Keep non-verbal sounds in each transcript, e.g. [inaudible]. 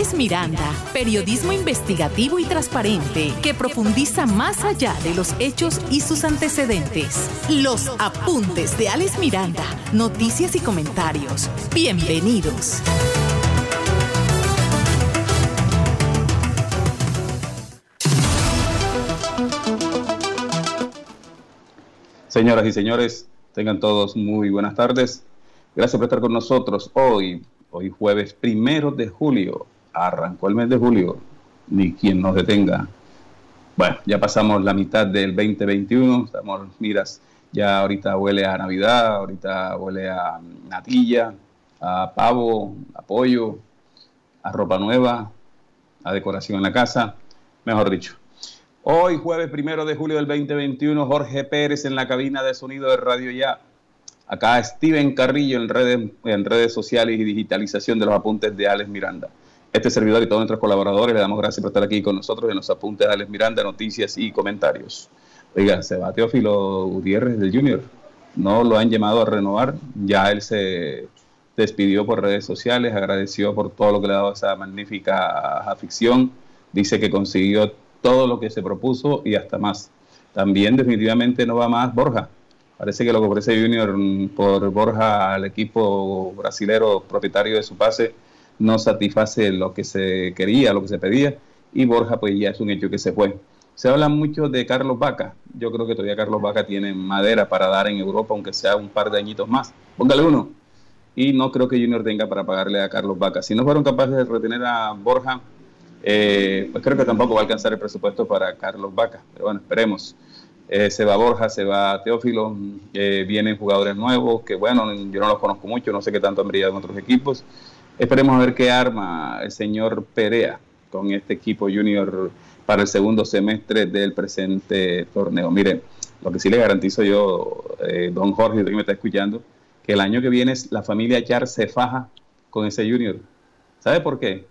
Alex Miranda, periodismo investigativo y transparente que profundiza más allá de los hechos y sus antecedentes. Los apuntes de Alex Miranda, noticias y comentarios. Bienvenidos. Señoras y señores, tengan todos muy buenas tardes. Gracias por estar con nosotros hoy, hoy jueves primero de julio. Arrancó el mes de julio, ni quien nos detenga. Bueno, ya pasamos la mitad del 2021, estamos, miras, ya ahorita huele a Navidad, ahorita huele a natilla, a pavo, a pollo, a ropa nueva, a decoración en la casa, mejor dicho. Hoy, jueves primero de julio del 2021, Jorge Pérez en la cabina de sonido de Radio Ya Acá Steven Carrillo en redes, en redes sociales y digitalización de los apuntes de Alex Miranda. Este servidor y todos nuestros colaboradores le damos gracias por estar aquí con nosotros en los apuntes de Alex Miranda, noticias y comentarios. Oiga, se va Teófilo Gutiérrez del Junior. No lo han llamado a renovar. Ya él se despidió por redes sociales, agradeció por todo lo que le ha dado esa magnífica afición. Dice que consiguió todo lo que se propuso y hasta más. También definitivamente no va más Borja. Parece que lo que ofrece Junior por Borja al equipo brasilero propietario de su pase no satisface lo que se quería, lo que se pedía, y Borja pues ya es un hecho que se fue. Se habla mucho de Carlos Vaca. Yo creo que todavía Carlos Vaca tiene madera para dar en Europa, aunque sea un par de añitos más. Póngale uno. Y no creo que Junior tenga para pagarle a Carlos Vaca. Si no fueron capaces de retener a Borja, eh, pues creo que tampoco va a alcanzar el presupuesto para Carlos Vaca. Pero bueno, esperemos. Eh, se va Borja, se va Teófilo, eh, vienen jugadores nuevos, que bueno, yo no los conozco mucho, no sé qué tanto han brillado en otros equipos. Esperemos a ver qué arma el señor Perea con este equipo junior para el segundo semestre del presente torneo. Mire, lo que sí le garantizo yo, eh, don Jorge, que me está escuchando, que el año que viene la familia Char se faja con ese junior. ¿Sabe por qué?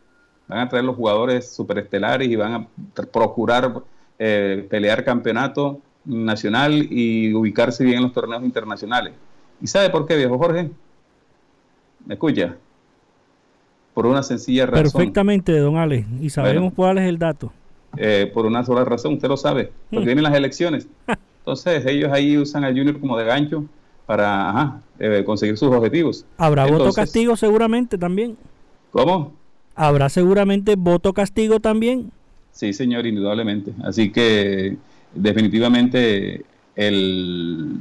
Van a traer los jugadores superestelares y van a procurar pelear campeonato nacional y ubicarse bien en los torneos internacionales. ¿Y sabe por qué, viejo Jorge? ¿Me escucha? Por una sencilla razón. Perfectamente, don Ale. Y sabemos cuál es el dato. Eh, por una sola razón, usted lo sabe. Porque hmm. vienen las elecciones. [laughs] Entonces, ellos ahí usan al Junior como de gancho para eh, conseguir sus objetivos. Habrá voto castigo seguramente también. ¿Cómo? Habrá seguramente voto castigo también. Sí, señor, indudablemente. Así que definitivamente el,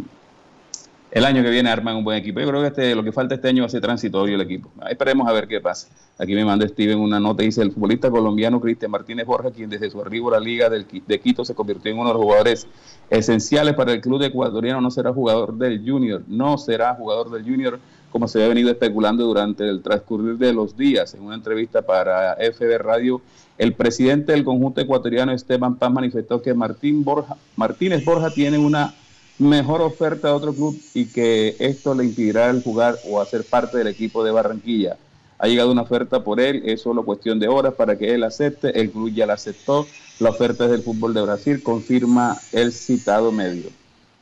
el año que viene arman un buen equipo. Yo creo que este, lo que falta este año va a ser transitorio el equipo. Esperemos a ver qué pasa. Aquí me manda Steven una nota, dice el futbolista colombiano Cristian Martínez Borja, quien desde su arribo a la Liga de Quito se convirtió en uno de los jugadores esenciales para el club ecuatoriano, no será jugador del Junior, no será jugador del Junior como se ha venido especulando durante el transcurrir de los días. En una entrevista para FB Radio, el presidente del conjunto ecuatoriano, Esteban Paz, manifestó que Martín Borja, Martínez Borja tiene una mejor oferta de otro club y que esto le impedirá el jugar o hacer parte del equipo de Barranquilla. Ha llegado una oferta por él, es solo cuestión de horas para que él acepte, el club ya la aceptó, la oferta es del fútbol de Brasil, confirma el citado medio.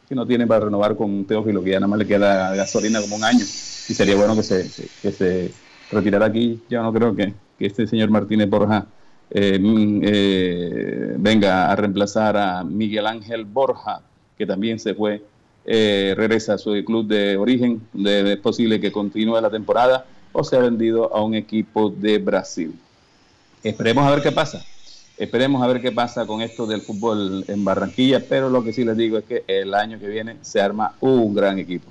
Que no tiene para renovar con Teófilo, que ya nada más le queda gasolina como un año y sería bueno que se, que se retirara aquí. Yo no creo que, este señor Martínez Borja eh, mm, eh, venga a reemplazar a Miguel Ángel Borja, que también se fue, eh, regresa a su club de origen, es posible que continúe la temporada o se ha vendido a un equipo de Brasil. Esperemos a ver qué pasa. Esperemos a ver qué pasa con esto del fútbol en Barranquilla, pero lo que sí les digo es que el año que viene se arma un gran equipo,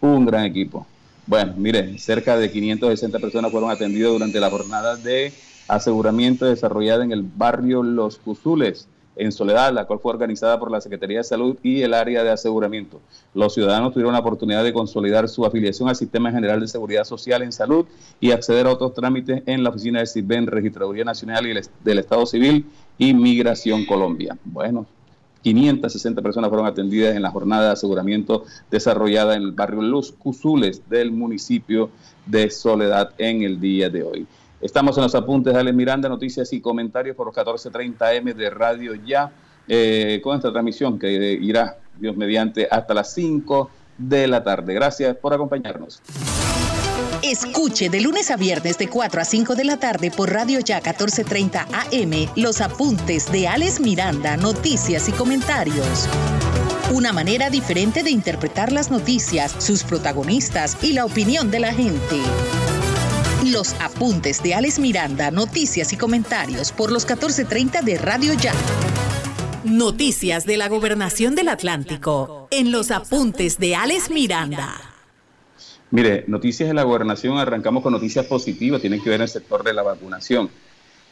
un gran equipo. Bueno, miren, cerca de 560 personas fueron atendidas durante la jornada de aseguramiento desarrollada en el barrio Los Cuzules, en Soledad, la cual fue organizada por la Secretaría de Salud y el área de aseguramiento. Los ciudadanos tuvieron la oportunidad de consolidar su afiliación al Sistema General de Seguridad Social en Salud y acceder a otros trámites en la oficina de CISBEN, Registraduría Nacional y del Estado Civil y Migración Colombia. Bueno, 560 personas fueron atendidas en la jornada de aseguramiento desarrollada en el barrio Los Cuzules del municipio de Soledad en el día de hoy. Estamos en los apuntes de Ale Miranda, noticias y comentarios por los 14.30M de Radio Ya, eh, con esta transmisión que irá, Dios mediante, hasta las 5 de la tarde. Gracias por acompañarnos. Escuche de lunes a viernes de 4 a 5 de la tarde por Radio Ya 1430 AM los apuntes de Alex Miranda, noticias y comentarios. Una manera diferente de interpretar las noticias, sus protagonistas y la opinión de la gente. Los apuntes de Alex Miranda, noticias y comentarios por los 1430 de Radio Ya. Noticias de la Gobernación del Atlántico en los apuntes de Alex Miranda. Mire, noticias de la gobernación, arrancamos con noticias positivas, tienen que ver en el sector de la vacunación.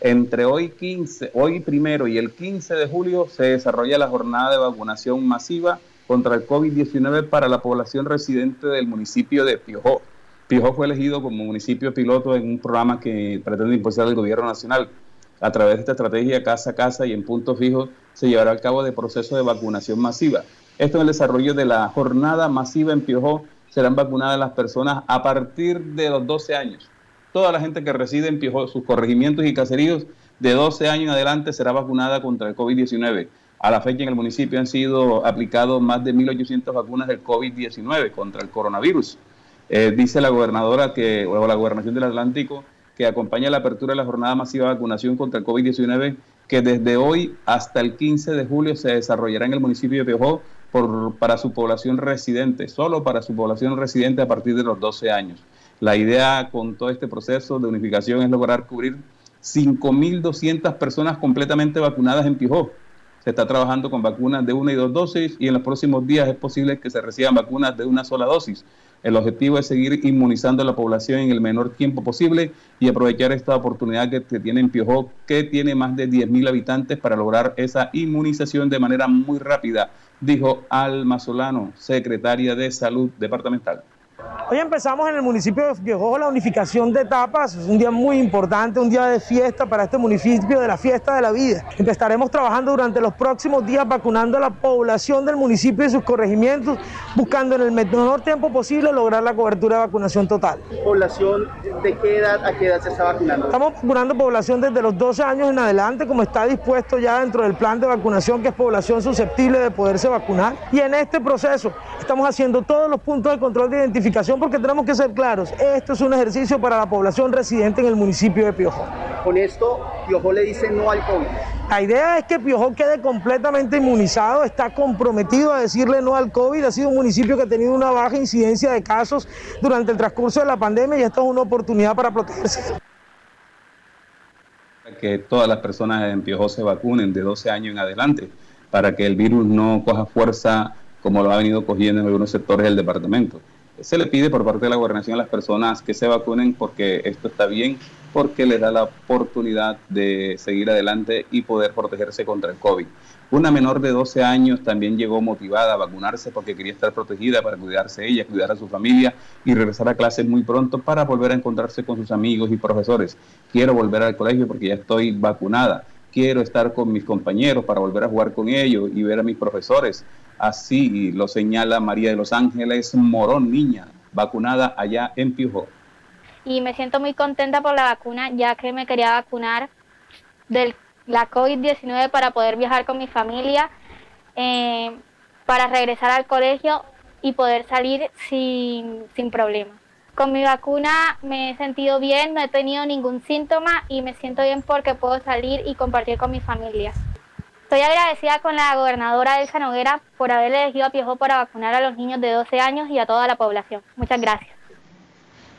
Entre hoy 15, hoy primero y el 15 de julio se desarrolla la jornada de vacunación masiva contra el COVID-19 para la población residente del municipio de Piojó. Piojó fue elegido como municipio piloto en un programa que pretende impulsar el gobierno nacional. A través de esta estrategia casa a casa y en puntos fijos se llevará a cabo el proceso de vacunación masiva. Esto en el desarrollo de la jornada masiva en Piojó serán vacunadas las personas a partir de los 12 años. Toda la gente que reside en Piojó, sus corregimientos y caseríos de 12 años en adelante será vacunada contra el COVID-19. A la fecha en el municipio han sido aplicados más de 1.800 vacunas del COVID-19 contra el coronavirus. Eh, dice la gobernadora que, o la gobernación del Atlántico que acompaña la apertura de la jornada masiva de vacunación contra el COVID-19 que desde hoy hasta el 15 de julio se desarrollará en el municipio de Piojó por, para su población residente, solo para su población residente a partir de los 12 años. La idea con todo este proceso de unificación es lograr cubrir 5.200 personas completamente vacunadas en Piojó. Se está trabajando con vacunas de una y dos dosis y en los próximos días es posible que se reciban vacunas de una sola dosis. El objetivo es seguir inmunizando a la población en el menor tiempo posible y aprovechar esta oportunidad que, tiene en Piojó, que tiene más de 10.000 habitantes, para lograr esa inmunización de manera muy rápida, dijo Alma Solano, secretaria de Salud Departamental. Hoy empezamos en el municipio de Viejo la unificación de etapas, es un día muy importante, un día de fiesta para este municipio, de la fiesta de la vida. Estaremos trabajando durante los próximos días vacunando a la población del municipio y sus corregimientos, buscando en el menor tiempo posible lograr la cobertura de vacunación total. ¿Población de qué edad a qué edad se está vacunando? Estamos vacunando población desde los 12 años en adelante, como está dispuesto ya dentro del plan de vacunación, que es población susceptible de poderse vacunar. Y en este proceso estamos haciendo todos los puntos de control de identificación porque tenemos que ser claros, esto es un ejercicio para la población residente en el municipio de Piojó. Con esto, Piojó le dice no al COVID. La idea es que Piojó quede completamente inmunizado, está comprometido a decirle no al COVID, ha sido un municipio que ha tenido una baja incidencia de casos durante el transcurso de la pandemia y esta es una oportunidad para protegerse. Que todas las personas en Piojó se vacunen de 12 años en adelante para que el virus no coja fuerza como lo ha venido cogiendo en algunos sectores del departamento se le pide por parte de la gobernación a las personas que se vacunen porque esto está bien, porque les da la oportunidad de seguir adelante y poder protegerse contra el COVID. Una menor de 12 años también llegó motivada a vacunarse porque quería estar protegida para cuidarse ella, cuidar a su familia y regresar a clases muy pronto para volver a encontrarse con sus amigos y profesores. Quiero volver al colegio porque ya estoy vacunada. Quiero estar con mis compañeros para volver a jugar con ellos y ver a mis profesores. Así lo señala María de los Ángeles Morón, niña, vacunada allá en Piojó. Y me siento muy contenta por la vacuna, ya que me quería vacunar de la COVID-19 para poder viajar con mi familia, eh, para regresar al colegio y poder salir sin, sin problema. Con mi vacuna me he sentido bien, no he tenido ningún síntoma y me siento bien porque puedo salir y compartir con mi familia. Estoy agradecida con la gobernadora Elsa Noguera por haber elegido a Piojó para vacunar a los niños de 12 años y a toda la población. Muchas gracias.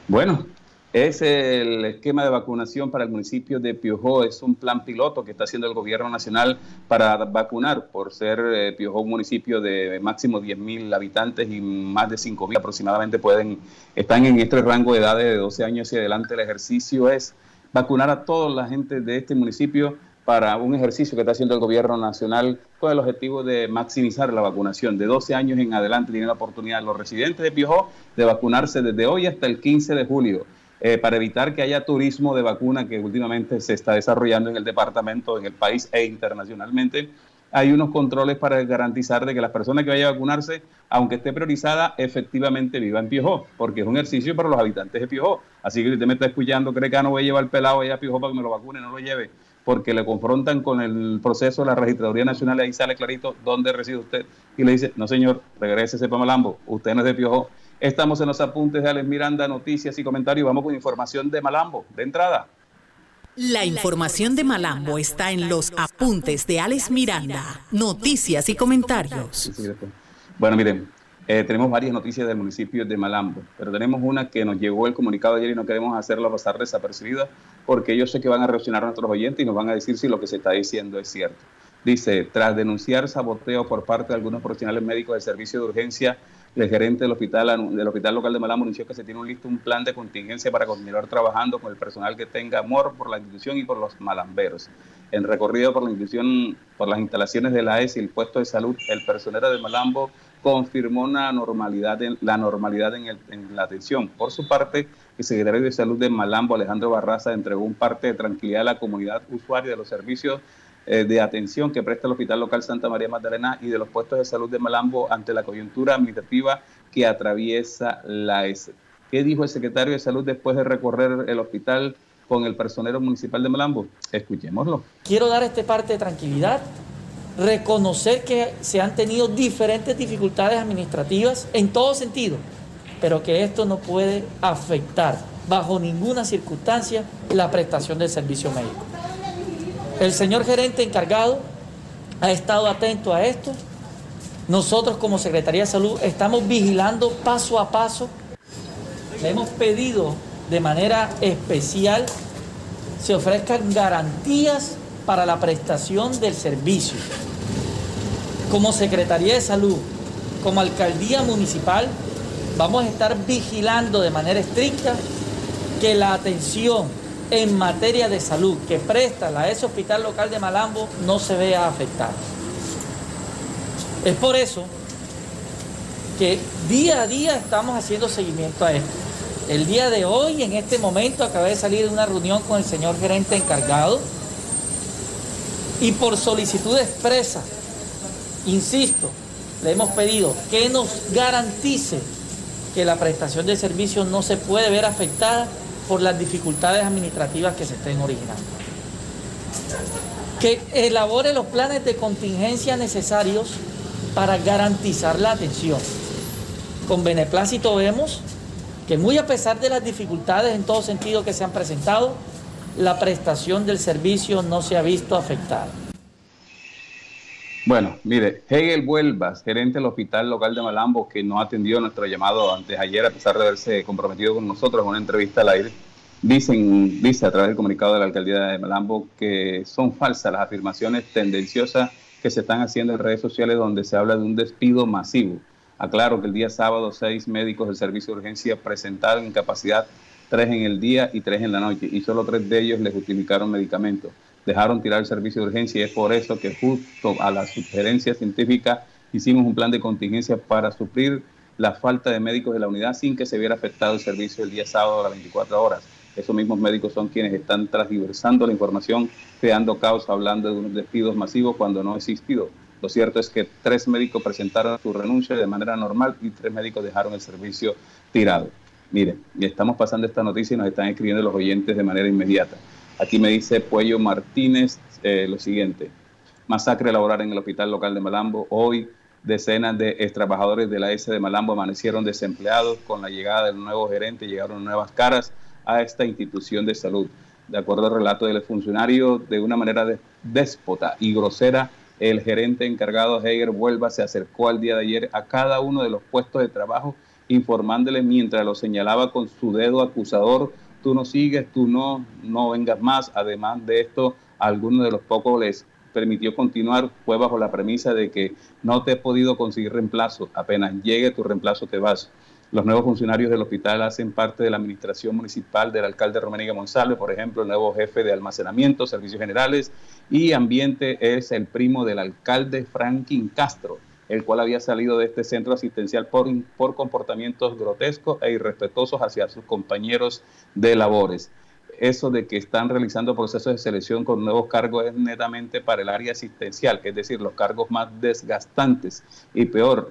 Bueno, es el esquema de vacunación para el municipio de Piojó. Es un plan piloto que está haciendo el gobierno nacional para vacunar, por ser eh, Piojó un municipio de máximo 10.000 habitantes y más de 5.000 aproximadamente pueden, están en este rango de edad de 12 años y adelante. El ejercicio es vacunar a toda la gente de este municipio para un ejercicio que está haciendo el gobierno nacional con el objetivo de maximizar la vacunación. De 12 años en adelante tienen la oportunidad los residentes de Piojó de vacunarse desde hoy hasta el 15 de julio. Eh, para evitar que haya turismo de vacuna que últimamente se está desarrollando en el departamento, en el país e internacionalmente, hay unos controles para garantizar de que las personas que vayan a vacunarse, aunque esté priorizada, efectivamente viva en Piojó, porque es un ejercicio para los habitantes de Piojó. Así que si usted me está escuchando, cree que no voy a llevar el pelado allá a Piojó para que me lo vacune, no lo lleve porque le confrontan con el proceso de la Registraduría Nacional y ahí sale clarito dónde reside usted y le dice, no señor, regrese ese Pamalambo, usted no es de Piojo, Estamos en los apuntes de Alex Miranda, noticias y comentarios. Vamos con información de Malambo, de entrada. La información de Malambo está en los apuntes de Alex Miranda, noticias y comentarios. Bueno, miren, eh, tenemos varias noticias del municipio de Malambo, pero tenemos una que nos llegó el comunicado ayer y no queremos hacerla pasar desapercibida porque yo sé que van a reaccionar a nuestros oyentes y nos van a decir si lo que se está diciendo es cierto. Dice, tras denunciar saboteo por parte de algunos profesionales médicos del servicio de urgencia el gerente del hospital, del hospital local de Malambo anunció que se tiene un listo un plan de contingencia para continuar trabajando con el personal que tenga amor por la institución y por los malamberos. En recorrido por la institución, por las instalaciones de la AES y el puesto de salud, el personero de Malambo confirmó normalidad en, la normalidad en, la atención. Por su parte, el secretario de Salud de Malambo, Alejandro Barraza, entregó un parte de tranquilidad a la comunidad usuaria de los servicios eh, de atención que presta el Hospital Local Santa María Magdalena y de los puestos de salud de Malambo ante la coyuntura administrativa que atraviesa la S. ¿Qué dijo el secretario de Salud después de recorrer el hospital con el personero municipal de Malambo? Escuchémoslo. Quiero dar este parte de tranquilidad, reconocer que se han tenido diferentes dificultades administrativas en todo sentido, pero que esto no puede afectar bajo ninguna circunstancia la prestación del servicio médico. El señor gerente encargado ha estado atento a esto. Nosotros como Secretaría de Salud estamos vigilando paso a paso. Le hemos pedido de manera especial se ofrezcan garantías para la prestación del servicio. Como Secretaría de Salud, como Alcaldía Municipal, vamos a estar vigilando de manera estricta que la atención en materia de salud que presta la ES Hospital Local de Malambo no se vea afectada. Es por eso que día a día estamos haciendo seguimiento a esto. El día de hoy, en este momento, acabé de salir de una reunión con el señor gerente encargado y por solicitud expresa, insisto, le hemos pedido que nos garantice que la prestación de servicios no se puede ver afectada por las dificultades administrativas que se estén originando. Que elabore los planes de contingencia necesarios para garantizar la atención. Con beneplácito vemos que muy a pesar de las dificultades en todo sentido que se han presentado, la prestación del servicio no se ha visto afectada. Bueno, mire, Hegel Vuelvas, gerente del Hospital Local de Malambo, que no atendió nuestro llamado antes ayer, a pesar de haberse comprometido con nosotros en una entrevista al aire, dicen, dice a través del comunicado de la Alcaldía de Malambo que son falsas las afirmaciones tendenciosas que se están haciendo en redes sociales donde se habla de un despido masivo. Aclaro que el día sábado seis médicos del servicio de urgencia presentaron incapacidad, tres en el día y tres en la noche, y solo tres de ellos les justificaron medicamentos dejaron tirar el servicio de urgencia y es por eso que justo a la sugerencia científica hicimos un plan de contingencia para suplir la falta de médicos de la unidad sin que se viera afectado el servicio el día sábado a las 24 horas. Esos mismos médicos son quienes están transversando la información, creando caos, hablando de unos despidos masivos cuando no ha existido. Lo cierto es que tres médicos presentaron su renuncia de manera normal y tres médicos dejaron el servicio tirado. Miren, estamos pasando esta noticia y nos están escribiendo los oyentes de manera inmediata. Aquí me dice Puello Martínez eh, lo siguiente. Masacre laboral en el hospital local de Malambo. Hoy decenas de trabajadores de la S de Malambo amanecieron desempleados. Con la llegada del nuevo gerente llegaron nuevas caras a esta institución de salud. De acuerdo al relato del funcionario, de una manera déspota y grosera, el gerente encargado Heiger Vuelva se acercó al día de ayer a cada uno de los puestos de trabajo informándole mientras lo señalaba con su dedo acusador tú no sigues, tú no, no vengas más. Además de esto, a algunos de los pocos les permitió continuar fue bajo la premisa de que no te he podido conseguir reemplazo, apenas llegue tu reemplazo te vas. Los nuevos funcionarios del hospital hacen parte de la administración municipal del alcalde Romaniga Monsalve, por ejemplo, el nuevo jefe de almacenamiento, servicios generales y ambiente es el primo del alcalde Franklin Castro el cual había salido de este centro asistencial por, por comportamientos grotescos e irrespetuosos hacia sus compañeros de labores. Eso de que están realizando procesos de selección con nuevos cargos es netamente para el área asistencial, es decir, los cargos más desgastantes y peor,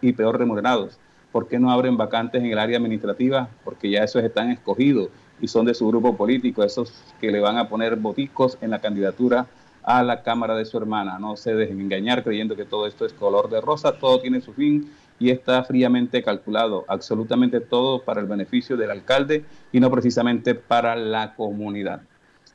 y peor remunerados. ¿Por qué no abren vacantes en el área administrativa? Porque ya esos están escogidos y son de su grupo político, esos que le van a poner boticos en la candidatura a la cámara de su hermana. No se dejen engañar creyendo que todo esto es color de rosa, todo tiene su fin y está fríamente calculado, absolutamente todo para el beneficio del alcalde y no precisamente para la comunidad.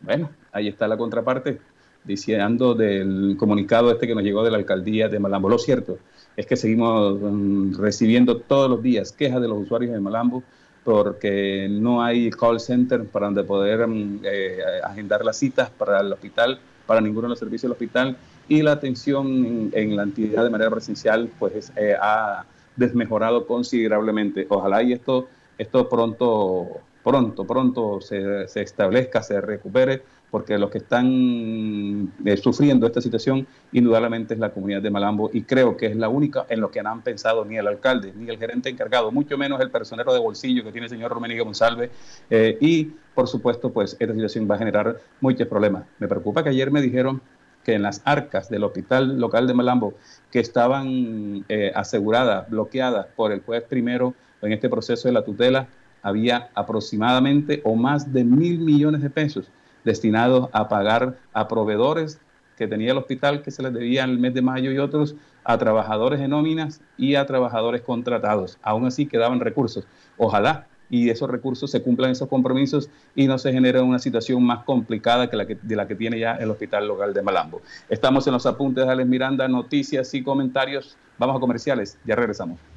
Bueno, ahí está la contraparte, diciendo del comunicado este que nos llegó de la alcaldía de Malambo. Lo cierto es que seguimos mm, recibiendo todos los días quejas de los usuarios de Malambo porque no hay call center para donde poder mm, eh, agendar las citas para el hospital, para ninguno de los servicios del hospital, y la atención en, la entidad de manera presencial pues eh, ha desmejorado considerablemente. Ojalá y esto, esto pronto, pronto, pronto se, se establezca, se recupere porque los que están eh, sufriendo esta situación indudablemente es la comunidad de Malambo y creo que es la única en lo que no han pensado ni el alcalde, ni el gerente encargado, mucho menos el personero de bolsillo que tiene el señor Romenigo González eh, y por supuesto pues esta situación va a generar muchos problemas. Me preocupa que ayer me dijeron que en las arcas del hospital local de Malambo que estaban eh, aseguradas, bloqueadas por el juez primero en este proceso de la tutela, había aproximadamente o más de mil millones de pesos destinados a pagar a proveedores que tenía el hospital que se les debía en el mes de mayo y otros a trabajadores en nóminas y a trabajadores contratados. Aún así quedaban recursos. Ojalá y esos recursos se cumplan esos compromisos y no se genere una situación más complicada que la que, de la que tiene ya el hospital local de Malambo. Estamos en los apuntes de Alex Miranda, noticias y comentarios. Vamos a comerciales, ya regresamos.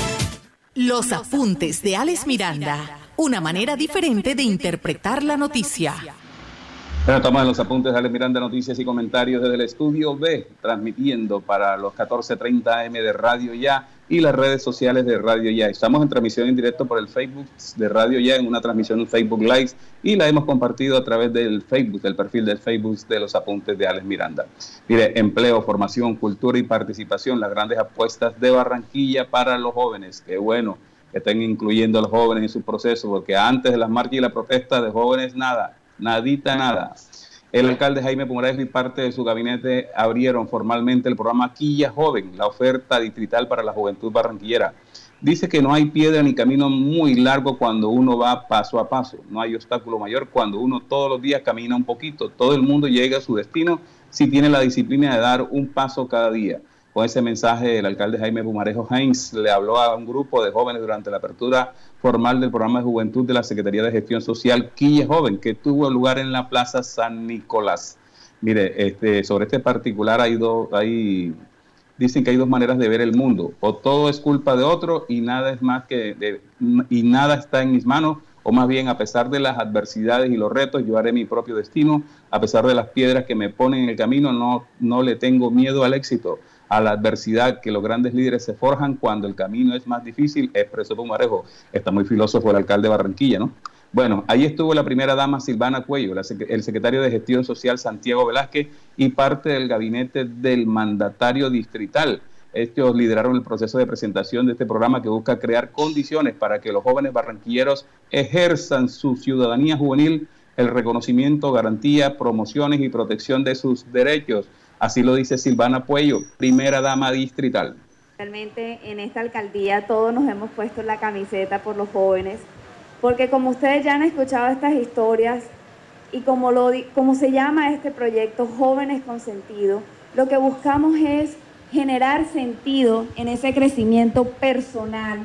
Los apuntes de Alex Miranda, una manera diferente de interpretar la noticia. Bueno, estamos los apuntes de Alex Miranda, noticias y comentarios desde el estudio B, transmitiendo para los 14:30 AM de Radio Ya y las redes sociales de Radio Ya. Estamos en transmisión en directo por el Facebook de Radio Ya, en una transmisión en Facebook Live, y la hemos compartido a través del Facebook, del perfil del Facebook de los apuntes de Alex Miranda. Mire, empleo, formación, cultura y participación, las grandes apuestas de Barranquilla para los jóvenes. Qué bueno que estén incluyendo a los jóvenes en su proceso, porque antes de las marchas y la protesta de jóvenes, nada, nadita, nada. El alcalde Jaime Pumarejo y parte de su gabinete abrieron formalmente el programa Quilla Joven, la oferta distrital para la juventud barranquillera. Dice que no hay piedra ni camino muy largo cuando uno va paso a paso. No hay obstáculo mayor cuando uno todos los días camina un poquito. Todo el mundo llega a su destino si tiene la disciplina de dar un paso cada día. Con ese mensaje, el alcalde Jaime Pumarejo Heinz le habló a un grupo de jóvenes durante la apertura formal del programa de juventud de la Secretaría de Gestión Social Quille Joven, que tuvo lugar en la Plaza San Nicolás. Mire, este, sobre este particular hay dos, hay, dicen que hay dos maneras de ver el mundo. O todo es culpa de otro y nada es más que y nada está en mis manos. O más bien, a pesar de las adversidades y los retos, yo haré mi propio destino. A pesar de las piedras que me ponen en el camino, no, no le tengo miedo al éxito a la adversidad que los grandes líderes se forjan cuando el camino es más difícil, expresó Pumarejo. Está muy filósofo el alcalde de Barranquilla, ¿no? Bueno, ahí estuvo la primera dama Silvana Cuello, el secretario de Gestión Social Santiago Velázquez y parte del gabinete del mandatario distrital. Estos lideraron el proceso de presentación de este programa que busca crear condiciones para que los jóvenes barranquilleros ejerzan su ciudadanía juvenil, el reconocimiento, garantía, promociones y protección de sus derechos Así lo dice Silvana Puello, primera dama distrital. Realmente en esta alcaldía todos nos hemos puesto la camiseta por los jóvenes, porque como ustedes ya han escuchado estas historias y como, lo, como se llama este proyecto, Jóvenes con Sentido, lo que buscamos es generar sentido en ese crecimiento personal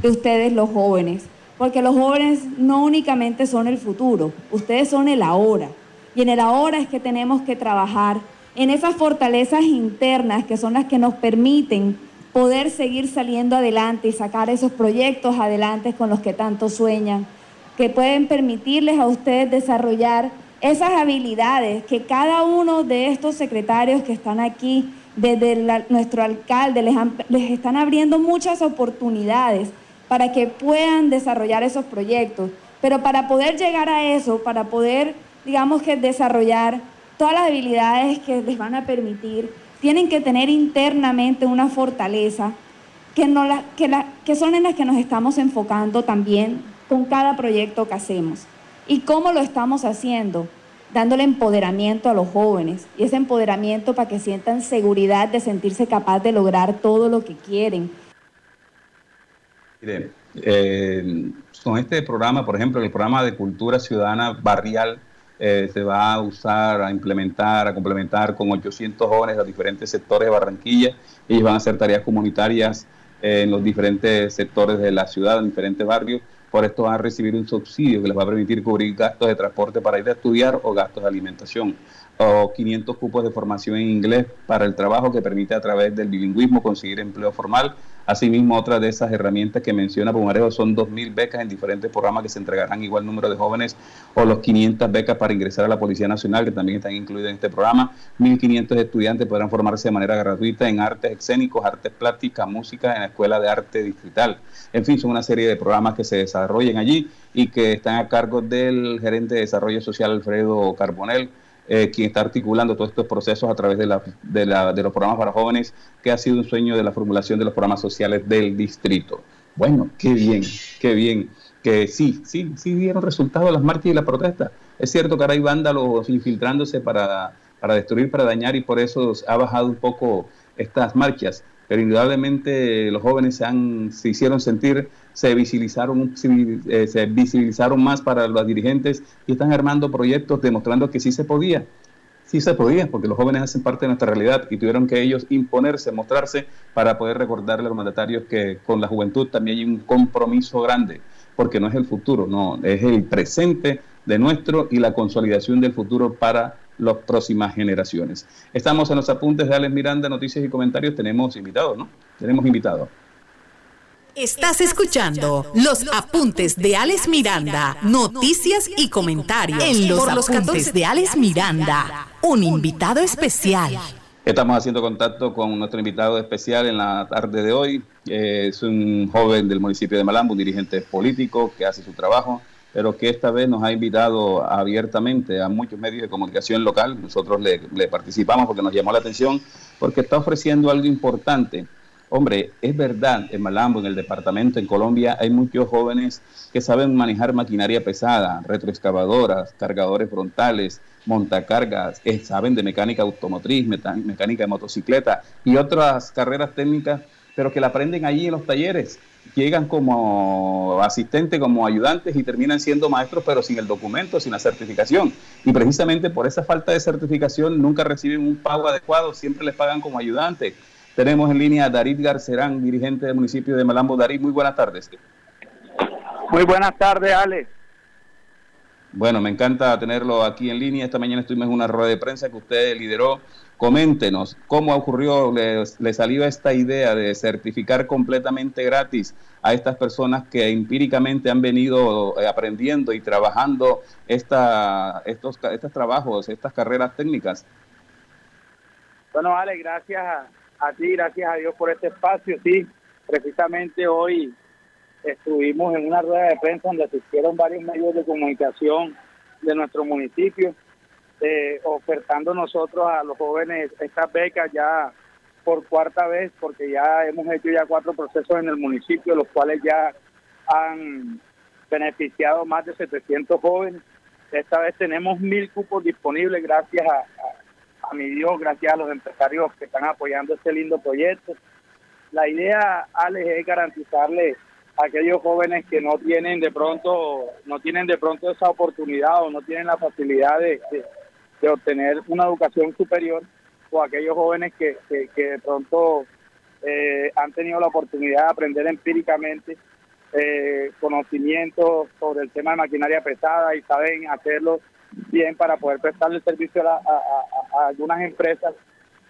de ustedes los jóvenes, porque los jóvenes no únicamente son el futuro, ustedes son el ahora, y en el ahora es que tenemos que trabajar en esas fortalezas internas que son las que nos permiten poder seguir saliendo adelante y sacar esos proyectos adelante con los que tanto sueñan. que pueden permitirles a ustedes desarrollar esas habilidades que cada uno de estos secretarios que están aquí, desde nuestro alcalde, les, les están abriendo muchas oportunidades para que puedan desarrollar esos proyectos. Pero para poder llegar a eso, para poder, digamos que desarrollar todas las habilidades que les van a permitir, tienen que tener internamente una fortaleza que, no la, que, la, que son en las que nos estamos enfocando también con cada proyecto que hacemos. ¿Y cómo lo estamos haciendo? Dándole empoderamiento a los jóvenes y ese empoderamiento para que sientan seguridad de sentirse capaz de lograr todo lo que quieren. Mire, eh, con este programa, por ejemplo, el programa de cultura ciudadana barrial, eh, se va a usar, a implementar, a complementar con 800 jóvenes los diferentes sectores de Barranquilla. Ellos van a hacer tareas comunitarias en los diferentes sectores de la ciudad, en diferentes barrios. Por esto van a recibir un subsidio que les va a permitir cubrir gastos de transporte para ir a estudiar o gastos de alimentación o 500 cupos de formación en inglés para el trabajo que permite a través del bilingüismo conseguir empleo formal. Asimismo, otra de esas herramientas que menciona Pumarejo son 2.000 becas en diferentes programas que se entregarán igual número de jóvenes o los 500 becas para ingresar a la Policía Nacional que también están incluidas en este programa. 1.500 estudiantes podrán formarse de manera gratuita en artes escénicos, artes plásticas, música en la Escuela de Arte Distrital. En fin, son una serie de programas que se desarrollan allí y que están a cargo del gerente de Desarrollo Social Alfredo Carbonel eh, quien está articulando todos estos procesos a través de, la, de, la, de los programas para jóvenes, que ha sido un sueño de la formulación de los programas sociales del distrito. Bueno, qué bien, qué bien, que sí, sí, sí dieron resultados las marchas y las protestas. Es cierto que ahora hay vándalos infiltrándose para, para destruir, para dañar, y por eso ha bajado un poco estas marchas, pero indudablemente los jóvenes se, han, se hicieron sentir se visibilizaron, eh, se visibilizaron más para los dirigentes y están armando proyectos demostrando que sí se podía. Sí se podía, porque los jóvenes hacen parte de nuestra realidad y tuvieron que ellos imponerse, mostrarse para poder recordarle a los mandatarios que con la juventud también hay un compromiso grande, porque no es el futuro, no, es el presente de nuestro y la consolidación del futuro para las próximas generaciones. Estamos en los apuntes de Alex Miranda, noticias y comentarios. Tenemos invitados, ¿no? Tenemos invitados. Estás escuchando los apuntes de Alex Miranda, noticias y comentarios en los apuntes de Alex Miranda, un invitado especial. Estamos haciendo contacto con nuestro invitado especial en la tarde de hoy. es un joven del municipio de Malambo, un dirigente político que hace su trabajo, pero que esta vez nos ha invitado abiertamente a muchos medios de comunicación local. Nosotros le, participamos porque nos llamó la atención, porque está ofreciendo algo importante Hombre, es verdad, en Malambo, en el departamento, en Colombia, hay muchos jóvenes que saben manejar maquinaria pesada, retroexcavadoras, cargadores frontales, montacargas, eh, saben de mecánica automotriz, mecánica de motocicleta y otras carreras técnicas, pero que la aprenden allí en los talleres. Llegan como asistentes, como ayudantes y terminan siendo maestros, pero sin el documento, sin la certificación. Y precisamente por esa falta de certificación nunca reciben un pago adecuado, siempre les pagan como ayudantes tenemos en línea a Darid Garcerán, dirigente del municipio de Malambo. Darid, muy buenas tardes. Muy buenas tardes, Ale. Bueno, me encanta tenerlo aquí en línea. Esta mañana estuvimos en una rueda de prensa que usted lideró. Coméntenos cómo ocurrió, le, le, salió esta idea de certificar completamente gratis a estas personas que empíricamente han venido eh, aprendiendo y trabajando esta, estos, estos trabajos, estas carreras técnicas. Bueno, Ale, gracias a ti, gracias a Dios por este espacio. Sí, precisamente hoy estuvimos en una rueda de prensa donde asistieron varios medios de comunicación de nuestro municipio, eh, ofertando nosotros a los jóvenes estas becas ya por cuarta vez, porque ya hemos hecho ya cuatro procesos en el municipio, los cuales ya han beneficiado más de 700 jóvenes. Esta vez tenemos mil cupos disponibles gracias a, a mi Dios, gracias a los empresarios que están apoyando este lindo proyecto. La idea, Alex, es garantizarle a aquellos jóvenes que no tienen de pronto, no tienen de pronto esa oportunidad o no tienen la facilidad de, obtener una educación superior, o aquellos jóvenes que, de pronto eh, han tenido la oportunidad de aprender empíricamente eh, conocimientos sobre el tema de maquinaria pesada y saben hacerlo bien para poder prestarle servicio a, algunas empresas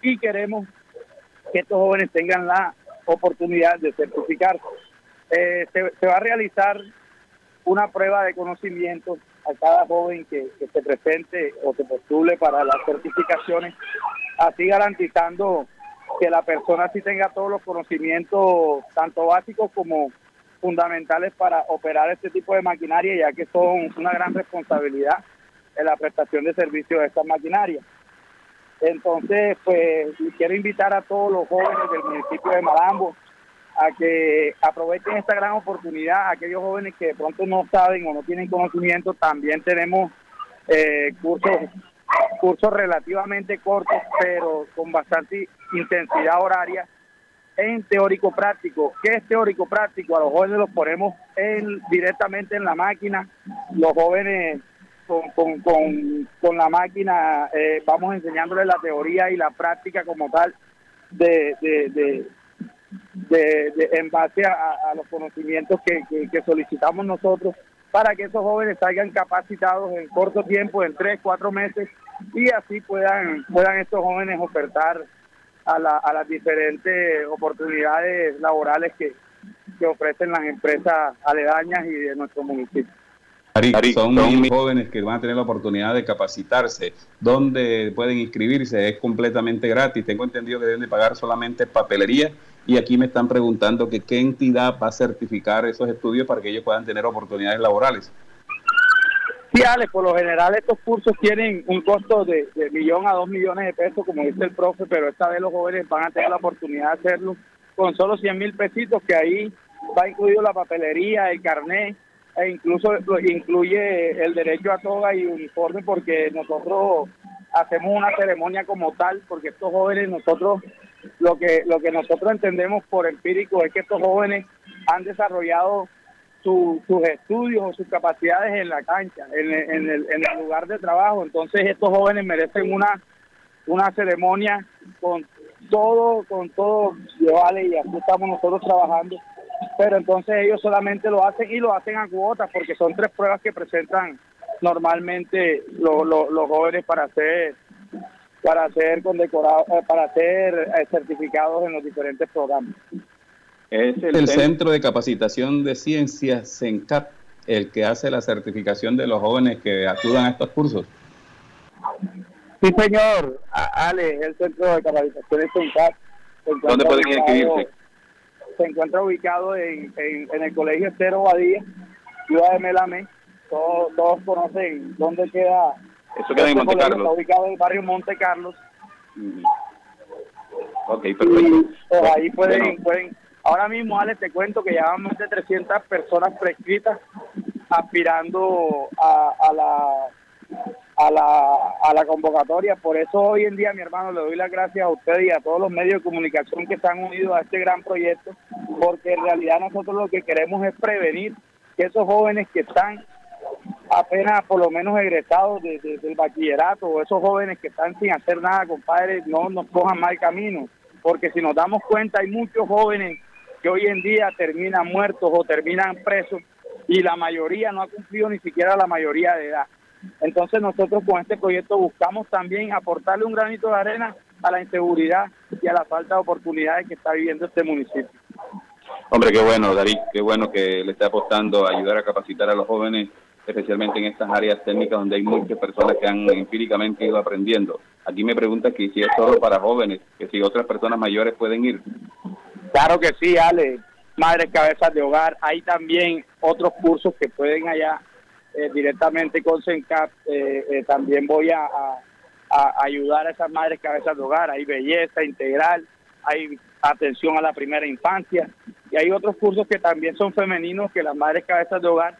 y queremos que estos jóvenes tengan la oportunidad de certificarse. Eh, se, va a realizar una prueba de conocimiento a cada joven que, que se presente o se postule para las certificaciones, así garantizando que la persona sí tenga todos los conocimientos, tanto básicos como fundamentales para operar este tipo de maquinaria, ya que son una gran responsabilidad en la prestación de servicios de estas maquinarias. Entonces, pues quiero invitar a todos los jóvenes del municipio de Malambo a que aprovechen esta gran oportunidad, aquellos jóvenes que de pronto no saben o no tienen conocimiento, también tenemos eh, cursos cursos relativamente cortos, pero con bastante intensidad horaria en teórico práctico. ¿Qué es teórico práctico? A los jóvenes los ponemos en, directamente en la máquina, los jóvenes con, con, con, la máquina eh, vamos enseñándoles la teoría y la práctica como tal de, de, de, en base a, los conocimientos que, que, solicitamos nosotros para que esos jóvenes salgan capacitados en corto tiempo, en tres, cuatro meses, y así puedan, puedan estos jóvenes ofertar a, la, a las diferentes oportunidades laborales que, que ofrecen las empresas aledañas y de nuestro municipio son muy jóvenes que van a tener la oportunidad de capacitarse. ¿Dónde pueden inscribirse? Es completamente gratis. Tengo entendido que deben de pagar solamente papelería. Y aquí me están preguntando que qué entidad va a certificar esos estudios para que ellos puedan tener oportunidades laborales. Sí, Ale, por lo general estos cursos tienen un costo de, de millón a dos millones de pesos, como dice el profe, pero esta vez los jóvenes van a tener la oportunidad de hacerlo con solo 100 mil pesitos, que ahí va incluido la papelería, el carnet, e incluso incluye el derecho a toga y uniforme porque nosotros hacemos una ceremonia como tal porque estos jóvenes nosotros lo que lo que nosotros entendemos por empírico es que estos jóvenes han desarrollado sus estudios o sus capacidades en la cancha en, en, el, en el lugar de trabajo. Entonces estos jóvenes merecen una una ceremonia con todo con todo vale y aquí estamos nosotros trabajando. Pero entonces ellos solamente lo hacen y lo hacen a cuotas porque son tres pruebas que presentan normalmente los jóvenes para ser para ser condecorados eh, para ser eh, certificados en los diferentes programas es el, centro de capacitación de ciencias CENCAP el que hace la certificación de los jóvenes que acudan a estos cursos sí señor Ale el centro de capacitación de CENCAP ¿dónde pueden inscribirse? se encuentra ubicado en, en, el Colegio Estero Badía, ciudad de Melamé. Todos, todos conocen dónde queda. Eso queda en este Monte Carlos. Está ubicado en el barrio Monte Carlos. Ok, perfecto. Pues, ahí pueden, pueden. Ahora mismo, Alex, te cuento que ya más de 300 personas prescritas aspirando a, a la a la, a la convocatoria. Por eso hoy en día, mi hermano, le doy las gracias a usted y a todos los medios de comunicación que están unidos a este gran proyecto, porque en realidad nosotros lo que queremos es prevenir que esos jóvenes que están apenas por lo menos egresados de, del bachillerato o esos jóvenes que están sin hacer nada, compadre, no nos cojan mal camino, porque si nos damos cuenta hay muchos jóvenes que hoy en día terminan muertos o terminan presos y la mayoría no ha cumplido ni siquiera la mayoría de edad. Entonces nosotros con este proyecto buscamos también aportarle un granito de arena a la inseguridad y a la falta de oportunidades que está viviendo este municipio. Hombre, qué bueno, Darí, qué bueno que le esté apostando a ayudar a capacitar a los jóvenes, especialmente en estas áreas técnicas donde hay muchas personas que han empíricamente ido aprendiendo. Aquí me pregunta que si es solo para jóvenes, que si otras personas mayores pueden ir. Claro que sí, Ale. Madres cabezas de hogar, hay también otros cursos que pueden allá eh, directamente con CENCAP, eh, eh, también voy a, ayudar a esas madres cabezas de hogar. Hay belleza integral, hay atención a la primera infancia y hay otros cursos que también son femeninos que las madres cabezas de hogar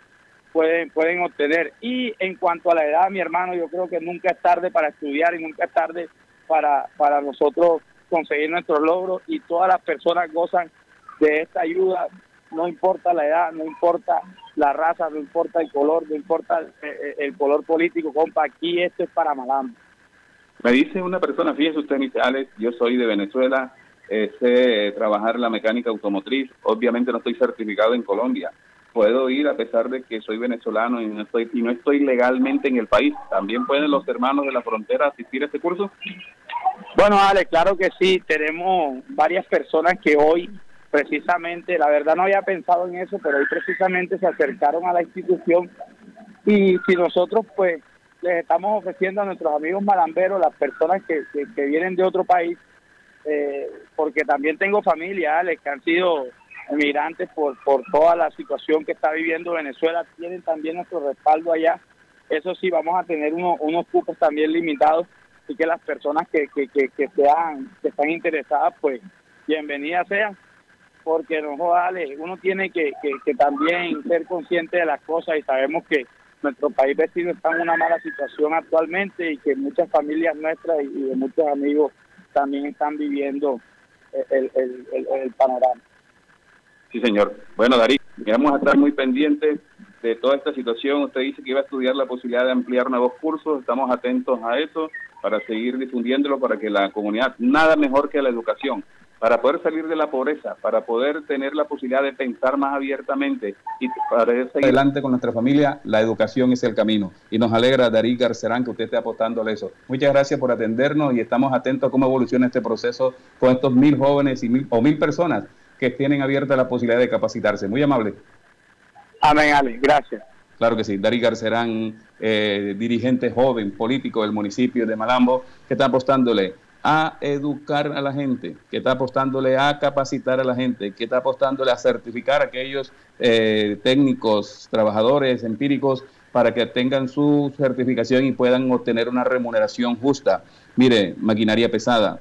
pueden, pueden obtener. Y en cuanto a la edad, mi hermano, yo creo que nunca es tarde para estudiar y nunca es tarde para, para nosotros conseguir nuestros logros y todas las personas gozan de esta ayuda, no importa la edad, no importa la raza, no importa el color, no importa el, eh, el color político, compa, aquí esto es para Malambo. Me dice una persona, fíjese usted, Alex, yo soy de Venezuela, eh, sé trabajar la mecánica automotriz, obviamente no estoy certificado en Colombia, puedo ir a pesar de que soy venezolano y no estoy y no estoy legalmente en el país. ¿También pueden los hermanos de la frontera asistir a este curso? Bueno, Ale, claro que sí. Tenemos varias personas que hoy precisamente, la verdad no había pensado en eso, pero hoy precisamente se acercaron a la institución y si nosotros pues les estamos ofreciendo a nuestros amigos malamberos, las personas que, que, vienen de otro país, eh, porque también tengo familia, que han sido emigrantes por, por toda la situación que está viviendo Venezuela, tienen también nuestro respaldo allá. Eso sí, vamos a tener unos cupos también limitados y que las personas que, que, que, que, sean, que están interesadas, pues bienvenidas sean, porque no vale, uno tiene que, que también ser consciente de las cosas y sabemos que nuestro país vecino está en una mala situación actualmente y que muchas familias nuestras y, de muchos amigos también están viviendo el, el, panorama. Sí, señor. Bueno, Darí, vamos a estar muy pendientes de toda esta situación. Usted dice que iba a estudiar la posibilidad de ampliar nuevos cursos. Estamos atentos a eso para seguir difundiéndolo para que la comunidad, nada mejor que la educación, para poder salir de la pobreza, para poder tener la posibilidad de pensar más abiertamente y para seguir adelante con nuestra familia, la educación es el camino. Y nos alegra, Darí Garcerán, que usted esté apostándole eso. Muchas gracias por atendernos y estamos atentos a cómo evoluciona este proceso con estos mil jóvenes y mil, o mil personas que tienen abierta la posibilidad de capacitarse. Muy amable. Amén, Ale. Gracias. Claro que sí. Darí Garcerán, eh, dirigente joven político del municipio de Malambo, que está apostándole a educar a la gente, que está apostándole a capacitar a la gente, que está apostándole a certificar a aquellos eh, técnicos, trabajadores empíricos para que tengan su certificación y puedan obtener una remuneración justa. Mire, maquinaria pesada,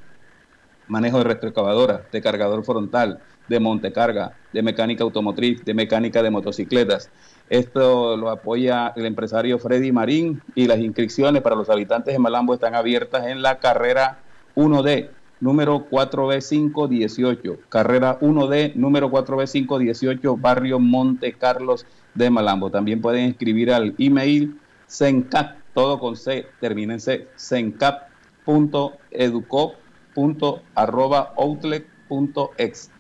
manejo de retroexcavadora, de cargador frontal, de montecarga, de mecánica automotriz, de mecánica de motocicletas. Esto lo apoya el empresario Freddy Marín y las inscripciones para los habitantes de Malambo están abiertas en la carrera 1D, número 4B518, carrera 1D, número 4B518, barrio Monte Carlos de Malambo. También pueden escribir al email sencap, todo con C, termina en C, sencap.educop.outlet.ex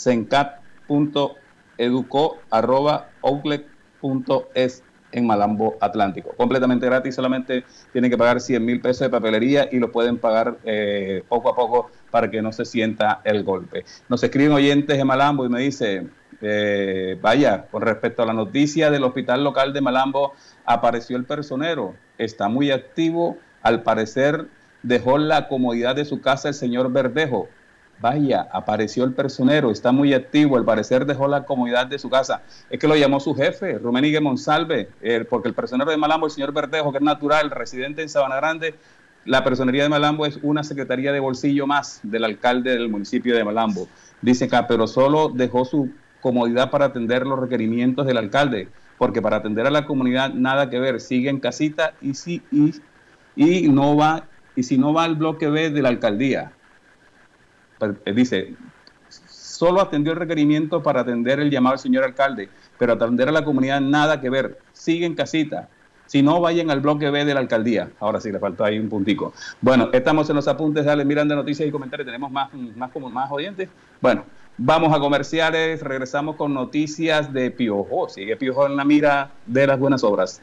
sencap.educo.outlet.es en Malambo Atlántico. Completamente gratis, solamente tienen que pagar 100 mil pesos de papelería y lo pueden pagar eh, poco a poco para que no se sienta el golpe. Nos escriben oyentes de Malambo y me dice, eh, vaya, con respecto a la noticia del hospital local de Malambo, apareció el personero, está muy activo, al parecer dejó la comodidad de su casa el señor Verdejo, Vaya, apareció el personero, está muy activo, al parecer dejó la comodidad de su casa. Es que lo llamó su jefe, Rumenigue Monsalve, eh, porque el personero de Malambo, el señor Verdejo, que es natural, residente en Sabana Grande, la personería de Malambo es una secretaría de bolsillo más del alcalde del municipio de Malambo. Dice acá, pero solo dejó su comodidad para atender los requerimientos del alcalde, porque para atender a la comunidad nada que ver, sigue en casita y si, y, no va, y si no va al bloque B de la alcaldía, dice, solo atendió el requerimiento para atender el llamado del señor alcalde, pero atender a la comunidad nada que ver, sigue en casita. Si no, vayan al bloque B de la alcaldía. Ahora sí, le faltó ahí un puntico. Bueno, estamos en los apuntes dale, miran de noticias y comentarios. Tenemos más, más, como, más oyentes. Bueno, vamos a comerciales. Regresamos con noticias de Piojo. Sigue Piojo en la mira de las buenas obras.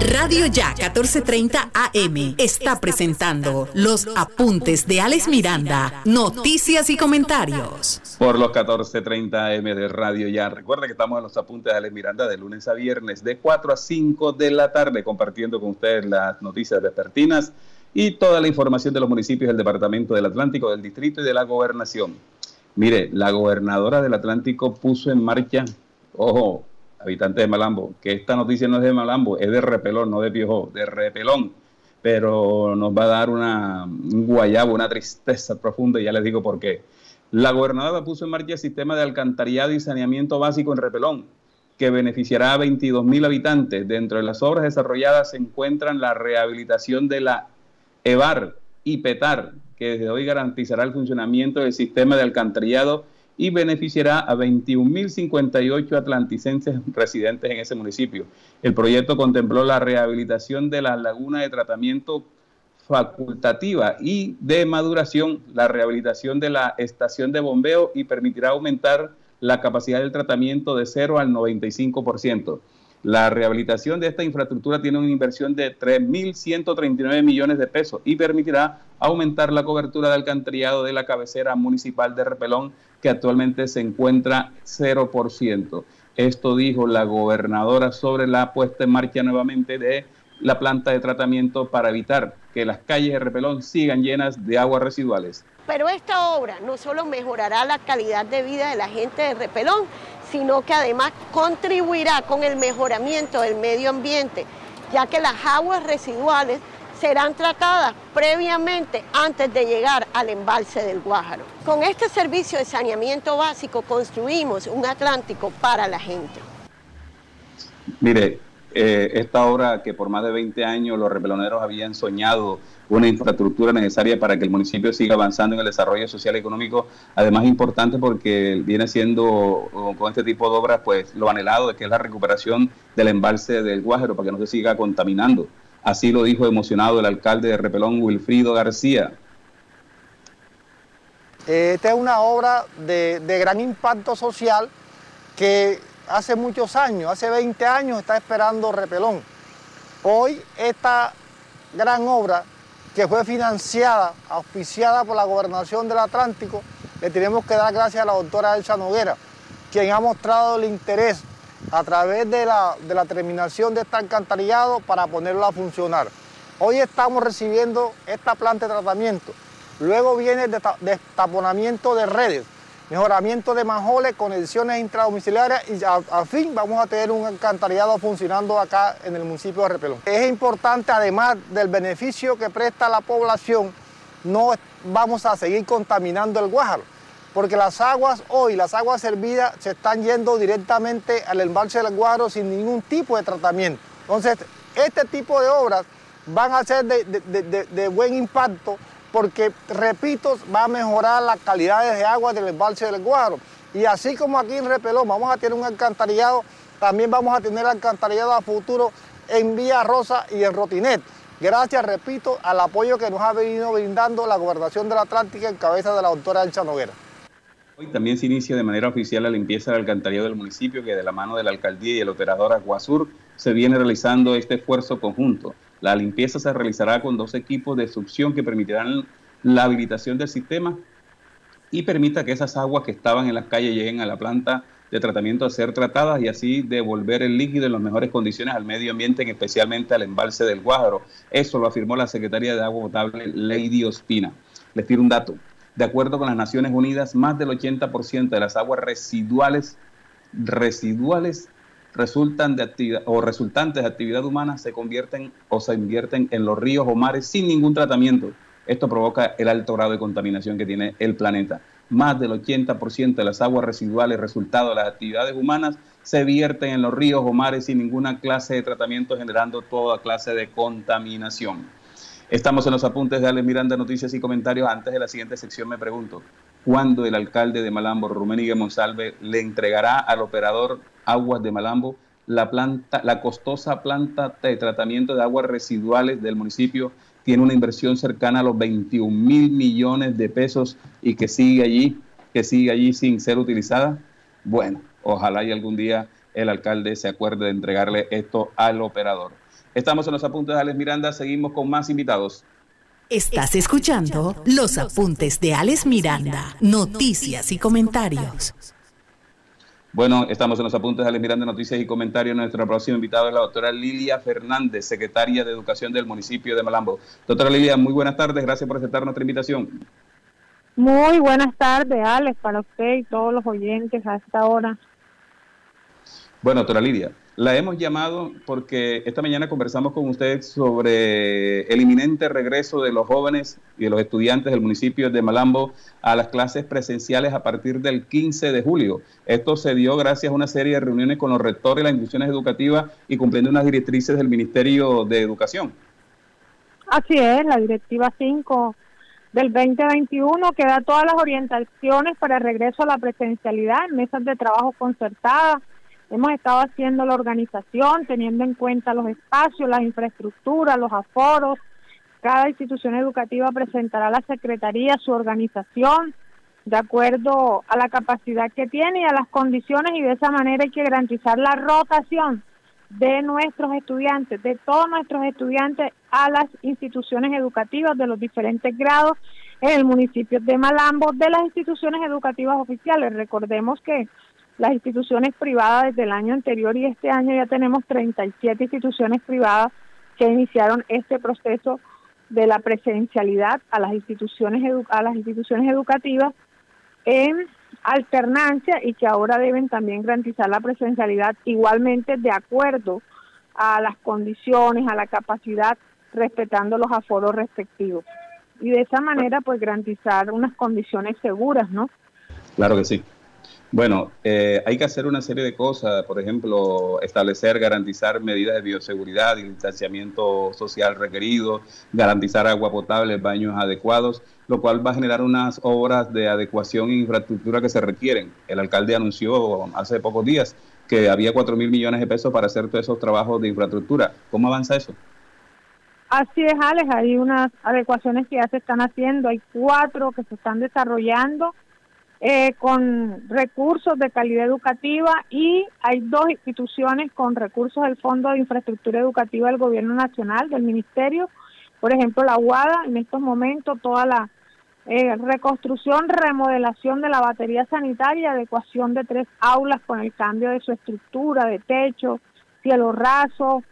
Radio Ya 1430 AM está presentando los apuntes de Alex Miranda, noticias y comentarios. Por los 1430 AM de Radio Ya. Recuerda que estamos en los apuntes de Alex Miranda de lunes a viernes de 4 a 5 de la tarde compartiendo con ustedes las noticias vespertinas y toda la información de los municipios del Departamento del Atlántico, del Distrito y de la Gobernación. Mire, la gobernadora del Atlántico puso en marcha, ojo, habitantes de Malambo, que esta noticia no es de Malambo, es de Repelón, no de Piojó, de Repelón, pero nos va a dar una, un guayabo, una tristeza profunda y ya les digo por qué. La gobernadora puso en marcha el sistema de alcantarillado y saneamiento básico en Repelón, que beneficiará a 22 mil habitantes. Dentro de las obras desarrolladas se encuentran la rehabilitación de la EVAR y PETAR, que desde hoy garantizará el funcionamiento del sistema de alcantarillado y beneficiará a 21.058 atlanticenses residentes en ese municipio. El proyecto contempló la rehabilitación de la laguna de tratamiento facultativa y de maduración, la rehabilitación de la estación de bombeo y permitirá aumentar la capacidad del tratamiento de 0 al 95%. La rehabilitación de esta infraestructura tiene una inversión de 3.139 millones de pesos y permitirá aumentar la cobertura de alcantarillado de la cabecera municipal de Repelón, que actualmente se encuentra 0%. Esto dijo la gobernadora sobre la puesta en marcha nuevamente de la planta de tratamiento para evitar que las calles de Repelón sigan llenas de aguas residuales. Pero esta obra no solo mejorará la calidad de vida de la gente de Repelón, sino que además contribuirá con el mejoramiento del medio ambiente, ya que las aguas residuales serán tratadas previamente antes de llegar al embalse del Guájaro. Con este servicio de saneamiento básico construimos un Atlántico para la gente. Mire, eh, esta obra que por más de 20 años los repeloneros habían soñado una infraestructura necesaria para que el municipio siga avanzando en el desarrollo social y económico, además importante porque viene siendo con este tipo de obras pues lo anhelado de que es la recuperación del embalse del Guájaro para que no se siga contaminando. Así lo dijo emocionado el alcalde de Repelón, Wilfrido García. Esta es una obra de, de gran impacto social que hace muchos años, hace 20 años está esperando Repelón. Hoy esta gran obra que fue financiada, auspiciada por la Gobernación del Atlántico, le tenemos que dar gracias a la doctora Elsa Noguera, quien ha mostrado el interés a través de la, terminación de este alcantarillado para ponerlo a funcionar. Hoy estamos recibiendo esta planta de tratamiento. Luego viene el destaponamiento de redes mejoramiento de manjoles, conexiones intradomiciliarias y al fin vamos a tener un alcantarillado funcionando acá en el municipio de Repelón. Es importante, además del beneficio que presta la población, no vamos a seguir contaminando el Guájaro, porque las aguas hoy, las aguas servidas, se están yendo directamente al embalse del Guájaro sin ningún tipo de tratamiento. Entonces, este tipo de obras van a ser de, de buen impacto porque, repito, va a mejorar las calidades de agua del embalse del Guaro. Y así como aquí en Repelón vamos a tener un alcantarillado, también vamos a tener alcantarillado a futuro en Vía Rosa y en Rotinet. Gracias, repito, al apoyo que nos ha venido brindando la Gobernación del Atlántico en cabeza de la doctora Elsa Noguera. También se inicia de manera oficial la limpieza del alcantarillado del municipio, que de la mano de la alcaldía y el operador Aguasur se viene realizando este esfuerzo conjunto. La limpieza se realizará con dos equipos de succión que permitirán la habilitación del sistema y permita que esas aguas que estaban en las calles lleguen a la planta de tratamiento a ser tratadas y así devolver el líquido en las mejores condiciones al medio ambiente, especialmente al embalse del Guájaro. Eso lo afirmó la secretaria de Agua Potable, Lady Ospina. Les tiro un dato. De acuerdo con las Naciones Unidas, más del 80% de las aguas residuales residuales resultan de actividad o resultantes de actividad humana se convierten o se invierten en los ríos o mares sin ningún tratamiento. Esto provoca el alto grado de contaminación que tiene el planeta. Más del 80% de las aguas residuales resultado de las actividades humanas se vierten en los ríos o mares sin ninguna clase de tratamiento, generando toda clase de contaminación. Estamos en los apuntes de Alex Miranda, noticias y comentarios. Antes de la siguiente sección me pregunto, ¿cuándo el alcalde de Malambo, Rumén Monsalve, le entregará al operador Aguas de Malambo la, planta, la costosa planta de tratamiento de aguas residuales del municipio? Tiene una inversión cercana a los 21 mil millones de pesos y que sigue allí, que sigue allí sin ser utilizada. Bueno, ojalá y algún día el alcalde se acuerde de entregarle esto al operador. Estamos en los apuntes de Alex Miranda, seguimos con más invitados. Estás escuchando los apuntes de Alex Miranda, noticias y comentarios. Bueno, estamos en los apuntes de Alex Miranda, noticias y comentarios. Nuestra próxima invitada es la doctora Lilia Fernández, secretaria de Educación del municipio de Malambo. Doctora Lilia, muy buenas tardes, gracias por aceptar nuestra invitación. Muy buenas tardes, Alex, para usted y todos los oyentes a esta hora. Bueno, doctora Lidia, la hemos llamado porque esta mañana conversamos con usted sobre el inminente regreso de los jóvenes y de los estudiantes del municipio de Malambo a las clases presenciales a partir del 15 de julio. Esto se dio gracias a una serie de reuniones con los rectores de las instituciones educativas y cumpliendo unas directrices del Ministerio de Educación. Así es, la directiva 5 del 2021 que da todas las orientaciones para el regreso a la presencialidad en mesas de trabajo concertadas Hemos estado haciendo la organización, teniendo en cuenta los espacios, las infraestructuras, los aforos. Cada institución educativa presentará a la Secretaría su organización de acuerdo a la capacidad que tiene y a las condiciones y de esa manera hay que garantizar la rotación de nuestros estudiantes, de todos nuestros estudiantes a las instituciones educativas de los diferentes grados en el municipio de Malambo, de las instituciones educativas oficiales. Recordemos que las instituciones privadas desde el año anterior y este año ya tenemos 37 instituciones privadas que iniciaron este proceso de la presencialidad a las instituciones a las instituciones educativas en alternancia y que ahora deben también garantizar la presencialidad igualmente de acuerdo a las condiciones, a la capacidad, respetando los aforos respectivos. Y de esa manera, pues garantizar unas condiciones seguras, ¿no? Claro que sí. Bueno, eh, hay que hacer una serie de cosas, por ejemplo, establecer, garantizar medidas de bioseguridad y distanciamiento social requerido, garantizar agua potable, baños adecuados, lo cual va a generar unas obras de adecuación e infraestructura que se requieren. El alcalde anunció hace pocos días que había 4 mil millones de pesos para hacer todos esos trabajos de infraestructura. ¿Cómo avanza eso? Así es, Alex, hay unas adecuaciones que ya se están haciendo, hay cuatro que se están desarrollando eh, con recursos de calidad educativa y hay dos instituciones con recursos del Fondo de Infraestructura Educativa del Gobierno Nacional, del Ministerio, por ejemplo la UADA, en estos momentos toda la eh, reconstrucción, remodelación de la batería sanitaria, adecuación de tres aulas con el cambio de su estructura, de techo, cielo raso,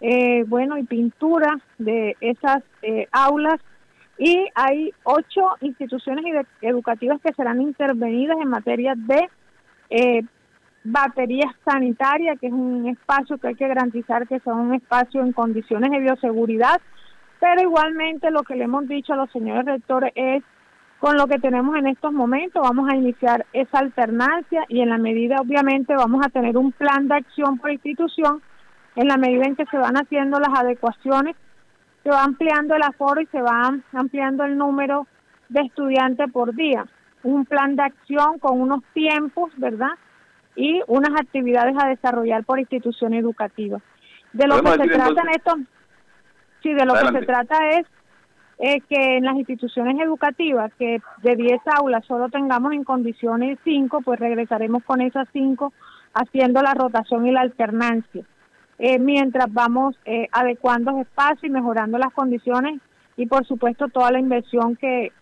eh, bueno, y pintura de esas aulas y hay ocho instituciones educativas que serán intervenidas en materia de eh, baterías sanitarias, que es un espacio que hay que garantizar que sea un espacio en condiciones de bioseguridad, pero igualmente lo que le hemos dicho a los señores rectores es con lo que tenemos en estos momentos vamos a iniciar esa alternancia y en la medida obviamente vamos a tener un plan de acción por institución en la medida en que se van haciendo las adecuaciones se va ampliando el aforo y se va ampliando el número de estudiantes por día. Un plan de acción con unos tiempos, ¿verdad? Y unas actividades a desarrollar por institución educativa. De lo que se trata en esto, sí, de lo que se trata es que en las instituciones educativas, que de 10 aulas solo tengamos en condiciones 5, pues regresaremos con esas 5 haciendo la rotación y la alternancia. Eh, mientras vamos eh, adecuando espacios y mejorando las condiciones y por supuesto toda la inversión que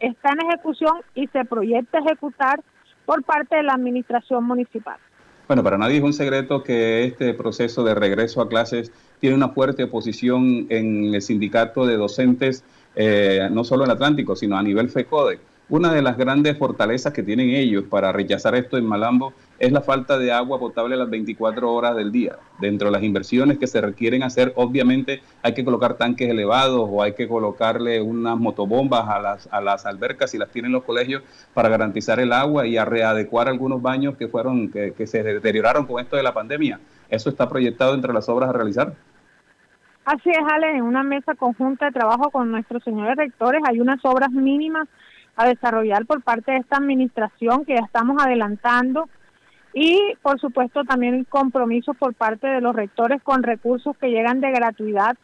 está en ejecución y se proyecta ejecutar por parte de la administración municipal. Bueno, para nadie es un secreto que este proceso de regreso a clases tiene una fuerte oposición en el sindicato de docentes, eh, no solo en Atlántico, sino a nivel FECODE. Una de las grandes fortalezas que tienen ellos para rechazar esto en Malambo es la falta de agua potable a las 24 horas del día. Dentro de las inversiones que se requieren hacer, obviamente hay que colocar tanques elevados o hay que colocarle unas motobombas a las, a las albercas si las tienen los colegios para garantizar el agua y a readecuar algunos baños que fueron que, que se deterioraron con esto de la pandemia. ¿Eso está proyectado entre las obras a realizar? Así es, Ale, en una mesa conjunta de trabajo con nuestros señores rectores hay unas obras mínimas a desarrollar por parte de esta administración que ya estamos adelantando y por supuesto también compromisos por parte de los rectores con recursos que llegan de gratuidad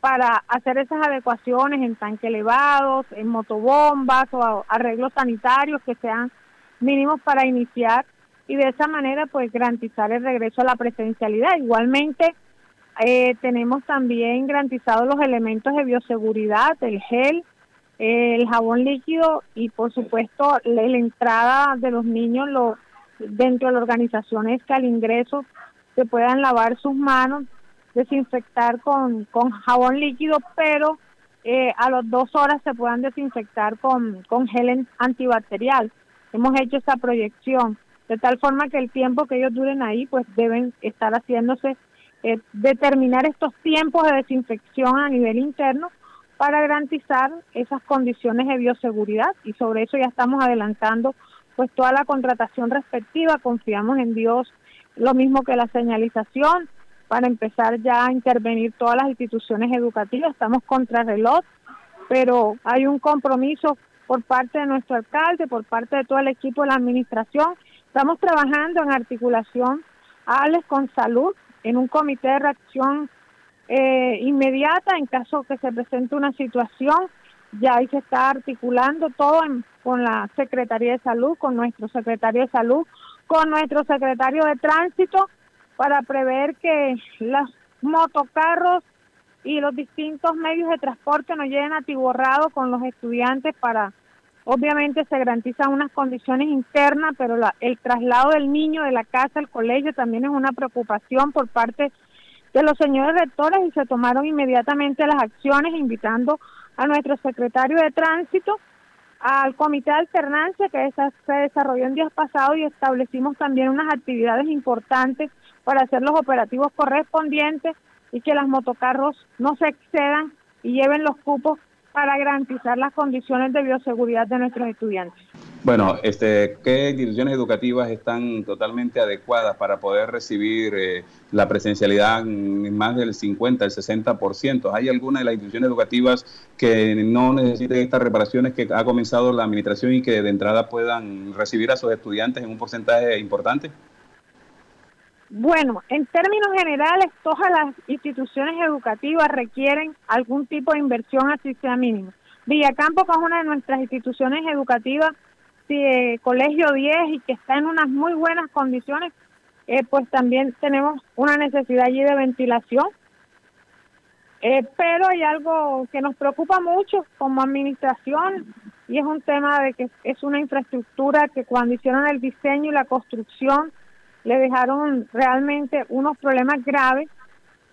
para hacer esas adecuaciones en tanque elevados, en motobombas o arreglos sanitarios que sean mínimos para iniciar y de esa manera pues garantizar el regreso a la presencialidad. Igualmente eh, tenemos también garantizados los elementos de bioseguridad, el gel, el jabón líquido y por supuesto la, entrada de los niños lo, dentro de la organización es que al ingreso se puedan lavar sus manos, desinfectar con, con jabón líquido, pero eh, a las dos horas se puedan desinfectar con, con gel antibacterial. Hemos hecho esa proyección. de tal forma que el tiempo que ellos duren ahí, pues deben estar haciéndose, eh, determinar estos tiempos de desinfección a nivel interno para garantizar esas condiciones de bioseguridad y sobre eso ya estamos adelantando pues toda la contratación respectiva, confiamos en Dios, lo mismo que la señalización, para empezar ya a intervenir todas las instituciones educativas, estamos contra reloj, pero hay un compromiso por parte de nuestro alcalde, por parte de todo el equipo de la administración, estamos trabajando en articulación, Alex, con salud, en un comité de reacción eh, inmediata en caso que se presente una situación. Ya ahí se está articulando todo con la Secretaría de Salud, con nuestro secretario de Salud, con nuestro secretario de Tránsito, para prever que los motocarros y los distintos medios de transporte no lleguen atiborrados con los estudiantes para, obviamente se garantizan unas condiciones internas, pero el traslado del niño de la casa al colegio también es una preocupación por parte de los señores rectores y se tomaron inmediatamente las acciones invitando a nuestro secretario de tránsito al comité de alternancia que se desarrolló en días pasados y establecimos también unas actividades importantes para hacer los operativos correspondientes y que las motocarros no se excedan y lleven los cupos para garantizar las condiciones de bioseguridad de nuestros estudiantes. Bueno, este, ¿qué instituciones educativas están totalmente adecuadas para poder recibir eh, la presencialidad en más del 50, el 60%? ¿Hay alguna de las instituciones educativas que no necesiten estas reparaciones que ha comenzado la administración y que de entrada puedan recibir a sus estudiantes en un porcentaje importante? Bueno, en términos generales, todas las instituciones educativas requieren algún tipo de inversión, así sea mínimo. Villacampo, que es una de nuestras instituciones educativas, eh, Colegio 10 y que está en unas muy buenas condiciones, eh, pues también tenemos una necesidad allí de ventilación. Eh, pero hay algo que nos preocupa mucho como administración y es un tema de que es una infraestructura que cuando hicieron el diseño y la construcción le dejaron realmente unos problemas graves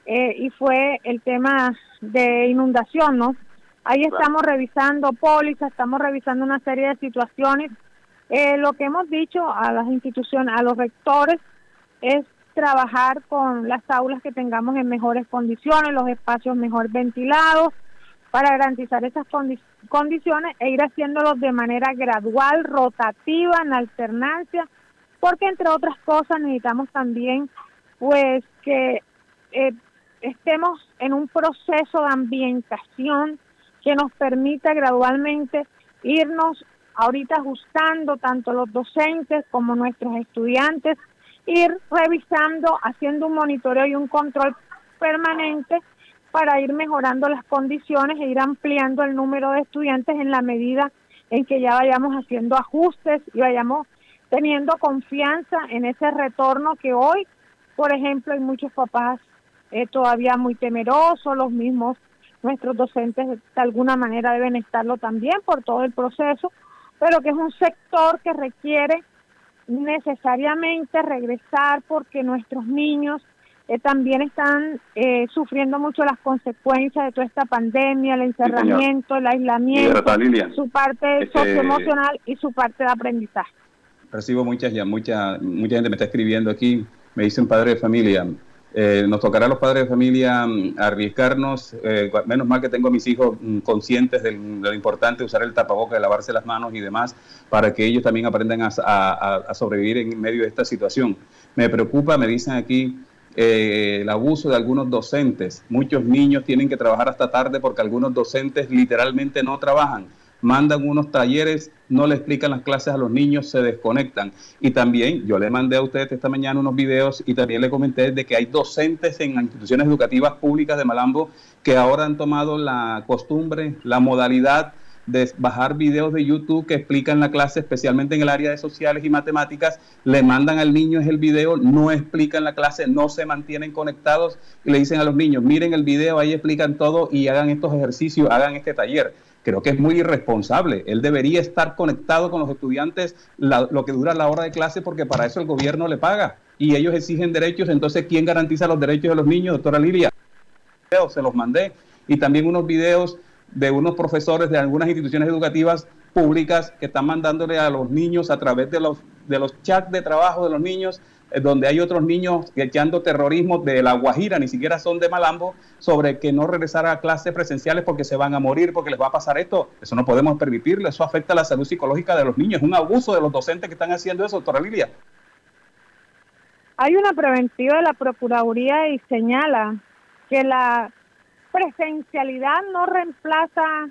eh, y fue el tema de inundación, ¿no? Ahí estamos revisando pólizas, estamos revisando una serie de situaciones. Eh, lo que hemos dicho a las instituciones, a los rectores, es trabajar con las aulas que tengamos en mejores condiciones, los espacios mejor ventilados, para garantizar esas condiciones e ir haciéndolos de manera gradual, rotativa, en alternancia, porque entre otras cosas necesitamos también pues que eh, estemos en un proceso de ambientación que nos permita gradualmente irnos ahorita ajustando tanto los docentes como nuestros estudiantes, ir revisando, haciendo un monitoreo y un control permanente para ir mejorando las condiciones e ir ampliando el número de estudiantes en la medida en que ya vayamos haciendo ajustes y vayamos teniendo confianza en ese retorno que hoy, por ejemplo, hay muchos papás eh, todavía muy temerosos, los mismos nuestros docentes de alguna manera deben estarlo también por todo el proceso, pero que es un sector que requiere necesariamente regresar porque nuestros niños eh, también están eh, sufriendo mucho las consecuencias de toda esta pandemia, el encerramiento, el aislamiento, su parte este, socioemocional y su parte de aprendizaje recibo muchas ya, mucha, mucha gente me está escribiendo aquí, me dicen padre de familia. Eh, nos tocará a los padres de familia mm, arriesgarnos, eh, menos mal que tengo a mis hijos mm, conscientes de lo importante usar el tapaboca, de lavarse las manos y demás, para que ellos también aprendan a, a, sobrevivir en medio de esta situación. Me preocupa, me dicen aquí, eh, el abuso de algunos docentes. Muchos niños tienen que trabajar hasta tarde porque algunos docentes literalmente no trabajan mandan unos talleres, no le explican las clases a los niños, se desconectan. Y también yo le mandé a ustedes esta mañana unos videos y también le comenté de que hay docentes en instituciones educativas públicas de Malambo que ahora han tomado la costumbre, la modalidad de bajar videos de YouTube que explican la clase, especialmente en el área de sociales y matemáticas, le mandan al niño el video, no explican la clase, no se mantienen conectados y le dicen a los niños, miren el video, ahí explican todo y hagan estos ejercicios, hagan este taller creo que es muy irresponsable. Él debería estar conectado con los estudiantes lo que dura la hora de clase porque para eso el gobierno le paga y ellos exigen derechos. Entonces, ¿quién garantiza los derechos de los niños, doctora Lilia? Se los mandé y también unos videos de unos profesores de algunas instituciones educativas públicas que están mandándole a los niños a través de los de los chats de trabajo de los niños donde hay otros niños echando terrorismo de la Guajira, ni siquiera son de Malambo, sobre que no regresar a clases presenciales porque se van a morir, porque les va a pasar esto. Eso no podemos permitirlo, eso afecta a la salud psicológica de los niños. Es un abuso de los docentes que están haciendo eso, doctora Lilia. Hay una preventiva de la Procuraduría y señala que la presencialidad no reemplaza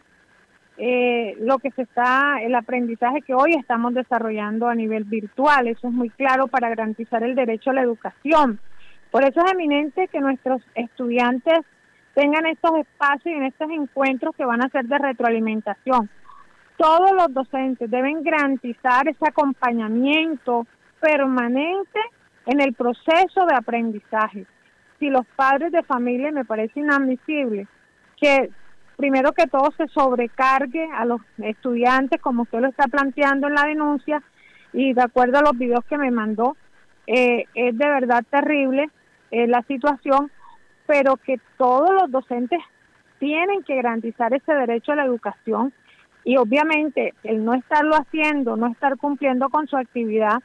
eh, lo que se está, el aprendizaje que hoy estamos desarrollando a nivel virtual. Eso es muy claro para garantizar el derecho a la educación. Por eso es eminente que nuestros estudiantes tengan estos espacios y en estos encuentros que van a ser de retroalimentación. Todos los docentes deben garantizar ese acompañamiento permanente en el proceso de aprendizaje. Si los padres de familia me parece inadmisible que primero que todo se sobrecargue a los estudiantes como usted lo está planteando en la denuncia y de acuerdo a los videos que me mandó, eh, es de verdad terrible eh, la situación, pero que todos los docentes tienen que garantizar ese derecho a la educación y obviamente el no estarlo haciendo, no estar cumpliendo con su actividad,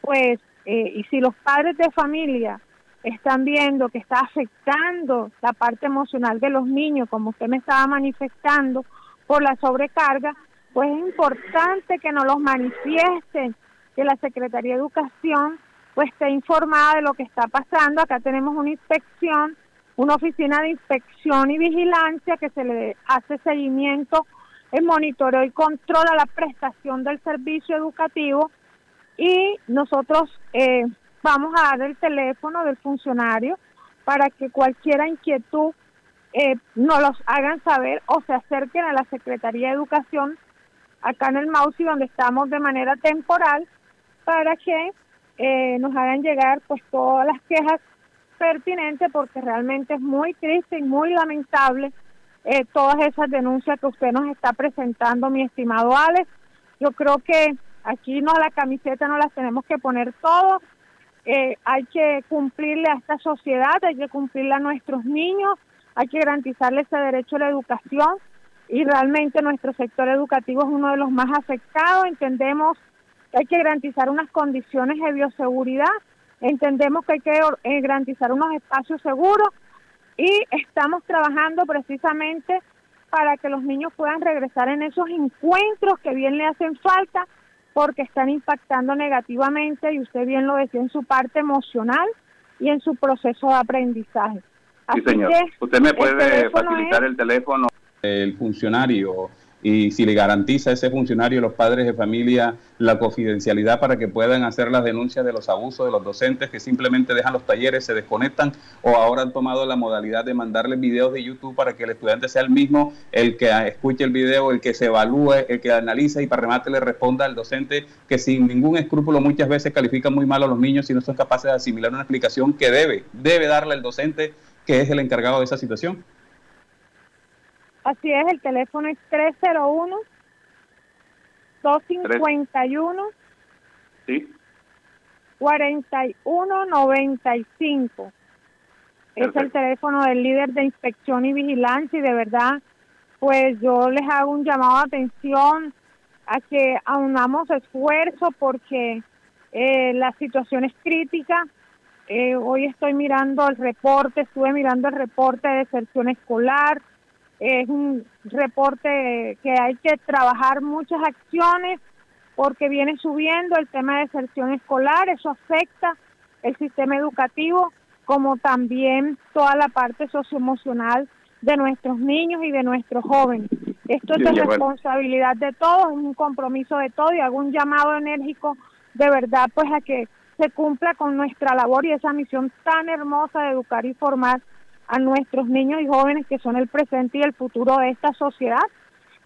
pues, eh, y si los padres de familia están viendo que está afectando la parte emocional de los niños, como usted me estaba manifestando, por la sobrecarga, pues es importante que nos los manifiesten, que la Secretaría de Educación pues esté informada de lo que está pasando. Acá tenemos una inspección, una oficina de inspección y vigilancia que se le hace seguimiento, el monitoreo y control a la prestación del servicio educativo y nosotros eh, vamos a dar el teléfono del funcionario para que cualquier inquietud eh, nos los hagan saber o se acerquen a la Secretaría de Educación acá en el MAUSI donde estamos de manera temporal para que eh, nos hagan llegar pues todas las quejas pertinentes porque realmente es muy triste y muy lamentable eh, todas esas denuncias que usted nos está presentando, mi estimado Alex. Yo creo que aquí no la camiseta no las tenemos que poner todos eh, hay que cumplirle a esta sociedad, hay que cumplirle a nuestros niños, hay que garantizarle ese derecho a la educación. Y realmente nuestro sector educativo es uno de los más afectados. Entendemos que hay que garantizar unas condiciones de bioseguridad, entendemos que hay que eh, garantizar unos espacios seguros. Y estamos trabajando precisamente para que los niños puedan regresar en esos encuentros que bien le hacen falta porque están impactando negativamente, y usted bien lo decía, en su parte emocional y en su proceso de aprendizaje. sí, señor. usted me puede facilitar el teléfono. El funcionario y si le garantiza a ese funcionario los padres de familia la confidencialidad para que puedan hacer las denuncias de los abusos de los docentes que simplemente dejan los talleres, se desconectan o ahora han tomado la modalidad de mandarle videos de YouTube para que el estudiante sea el mismo el que escuche el video, el que se evalúe, el que analiza y para remate le responda al docente que sin ningún escrúpulo muchas veces califica muy mal a los niños si no son capaces de asimilar una explicación que debe, debe darle el docente que es el encargado de esa situación. Así es, el teléfono es 301 251 Sí. 4195. Es el teléfono del líder de inspección y vigilancia y de verdad, pues yo les hago un llamado de atención a que aunamos esfuerzo porque eh, la situación es crítica. Eh, hoy estoy mirando el reporte, estuve mirando el reporte de deserción escolar, es un reporte que hay que trabajar muchas acciones porque viene subiendo el tema de deserción escolar, eso afecta el sistema educativo como también toda la parte socioemocional de nuestros niños y de nuestros jóvenes. Esto es de responsabilidad de todos, es un compromiso de todos y hago un llamado enérgico de verdad pues a que se cumpla con nuestra labor y esa misión tan hermosa de educar y formar a nuestros niños y jóvenes que son el presente y el futuro de esta sociedad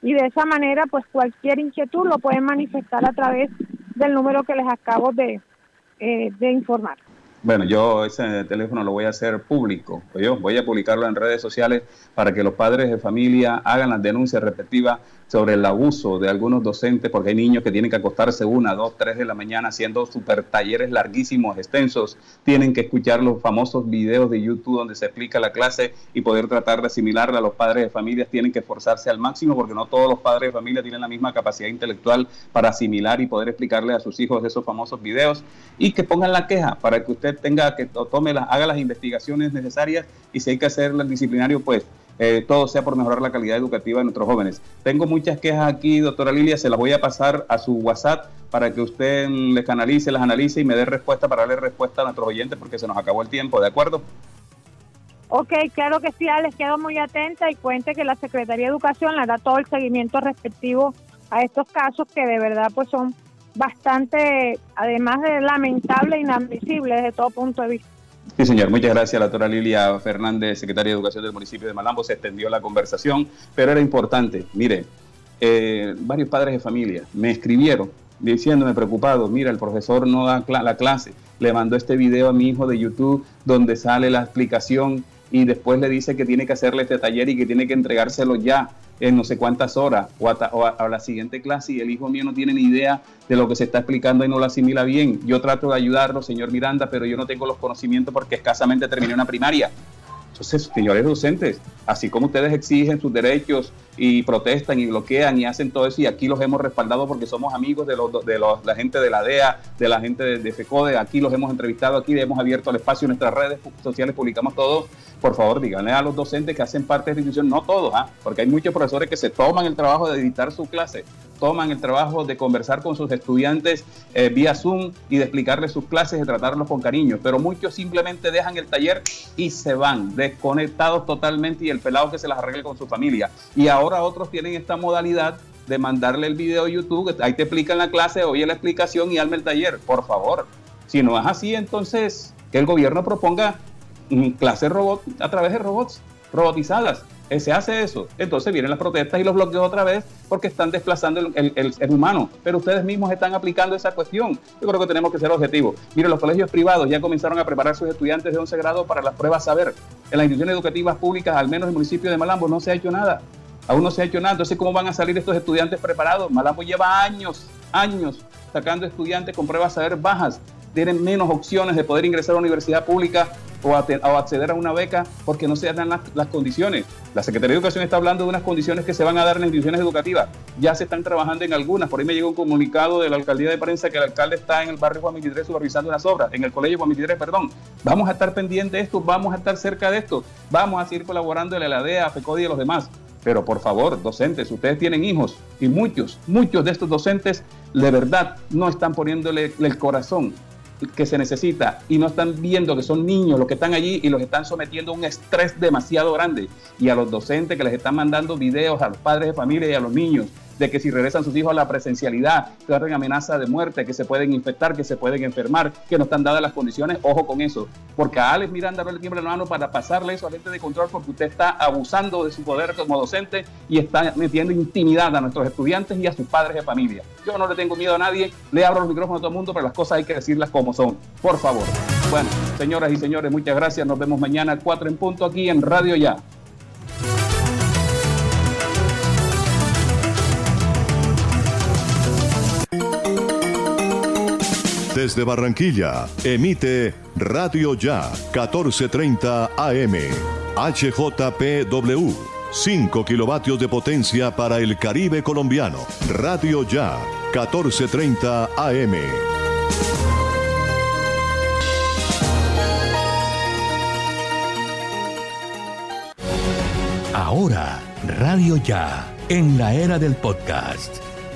y de esa manera pues cualquier inquietud lo pueden manifestar a través del número que les acabo de, eh, de informar. Bueno, yo ese teléfono lo voy a hacer público. Yo voy a publicarlo en redes sociales para que los padres de familia hagan las denuncias respectivas sobre el abuso de algunos docentes, porque hay niños que tienen que acostarse una, dos, tres de la mañana haciendo super talleres larguísimos, extensos, tienen que escuchar los famosos videos de YouTube donde se explica la clase y poder tratar de asimilarla. Los padres de familias tienen que esforzarse al máximo porque no todos los padres de familia tienen la misma capacidad intelectual para asimilar y poder explicarle a sus hijos esos famosos videos y que pongan la queja para que usted tenga que tome las, haga las investigaciones necesarias y si hay que hacer el disciplinario, pues eh, todo sea por mejorar la calidad educativa de nuestros jóvenes. Tengo muchas quejas aquí, doctora Lilia, se las voy a pasar a su WhatsApp para que usted les canalice, las analice y me dé respuesta para darle respuesta a nuestros oyentes porque se nos acabó el tiempo, ¿de acuerdo? Ok, claro que sí, les quedo muy atenta y cuente que la Secretaría de Educación le da todo el seguimiento respectivo a estos casos que de verdad pues son bastante, además de lamentable e inadmisibles desde todo punto de vista. Sí, señor. Muchas gracias, la doctora Lilia Fernández, secretaria de Educación del municipio de Malambo. Se extendió la conversación, pero era importante. Mire, eh, varios padres de familia me escribieron diciéndome preocupado, mira, el profesor no da la clase, le mandó este video a mi hijo de YouTube donde sale la explicación y después le dice que tiene que hacerle este taller y que tiene que entregárselo ya en no sé cuántas horas o, a, la siguiente clase y el hijo mío no tiene ni idea de lo que se está explicando y no lo asimila bien. Yo trato de ayudarlo, señor Miranda, pero yo no tengo los conocimientos porque escasamente terminé una primaria. Entonces, señores docentes, así como ustedes exigen sus derechos y protestan y bloquean y hacen todo eso, y aquí los hemos respaldado porque somos amigos de, los, de la gente de la DEA, de la gente de, de, FECODE, aquí los hemos entrevistado, aquí hemos abierto el espacio en nuestras redes sociales, publicamos todo. Por favor, díganle a los docentes que hacen parte de la institución, no todos, ¿ah? porque hay muchos profesores que se toman el trabajo de editar su clase, toman el trabajo de conversar con sus estudiantes eh, vía Zoom y de explicarles sus clases, de tratarlos con cariño, pero muchos simplemente dejan el taller y se van, desconectados totalmente y el pelado que se las arregle con su familia. Y ahora otros tienen esta modalidad de mandarle el video a YouTube, ahí te explican la clase, oye la explicación y hazme el taller, por favor. Si no es así, entonces que el gobierno proponga clases robot a través de robots robotizadas se hace eso, entonces vienen las protestas y los bloqueos otra vez porque están desplazando el, ser humano. Pero ustedes mismos están aplicando esa cuestión. Yo creo que tenemos que ser objetivos. Miren, los colegios privados ya comenzaron a preparar a sus estudiantes de 11 grado para las pruebas saber. En las instituciones educativas públicas, al menos en el municipio de Malambo, no se ha hecho nada. Aún no se ha hecho nada. Entonces, ¿cómo van a salir estos estudiantes preparados? Malambo lleva años, años sacando estudiantes con pruebas saber bajas. Tienen menos opciones de poder ingresar a la universidad pública o, acceder a una beca porque no se dan las, condiciones. La Secretaría de Educación está hablando de unas condiciones que se van a dar en las instituciones educativas. Ya se están trabajando en algunas. Por ahí me llegó un comunicado de la alcaldía de prensa que el alcalde está en el barrio Juan 23 supervisando unas obras, en el colegio Juan 23, perdón. Vamos a estar pendientes de esto, vamos a estar cerca de esto, vamos a seguir colaborando en la DEA, a FECODI y a los demás. Pero por favor, docentes, ustedes tienen hijos y muchos, muchos de estos docentes de verdad no están poniéndole el corazón que se necesita y no están viendo que son niños los que están allí y los están sometiendo a un estrés demasiado grande. Y a los docentes que les están mandando videos a los padres de familia y a los niños de que si regresan sus hijos a la presencialidad, corren amenaza de muerte, que se pueden infectar, que se pueden enfermar, que no están dadas las condiciones, ojo con eso. Porque a Alex Miranda no le tiembla la mano para pasarle eso a gente de control porque usted está abusando de su poder como docente y está metiendo intimidad a nuestros estudiantes y a sus padres de familia. Yo no le tengo miedo a nadie, le abro los micrófonos a todo el mundo, pero las cosas hay que decirlas como son. Por favor. Bueno, señoras y señores, muchas gracias. Nos vemos mañana a 4 en punto aquí en Radio Ya. Desde Barranquilla, emite Radio Ya 1430 AM. HJPW. 5 kilovatios de potencia para el Caribe colombiano. Radio Ya 1430 AM. Ahora, Radio Ya, en la era del podcast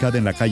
en la calle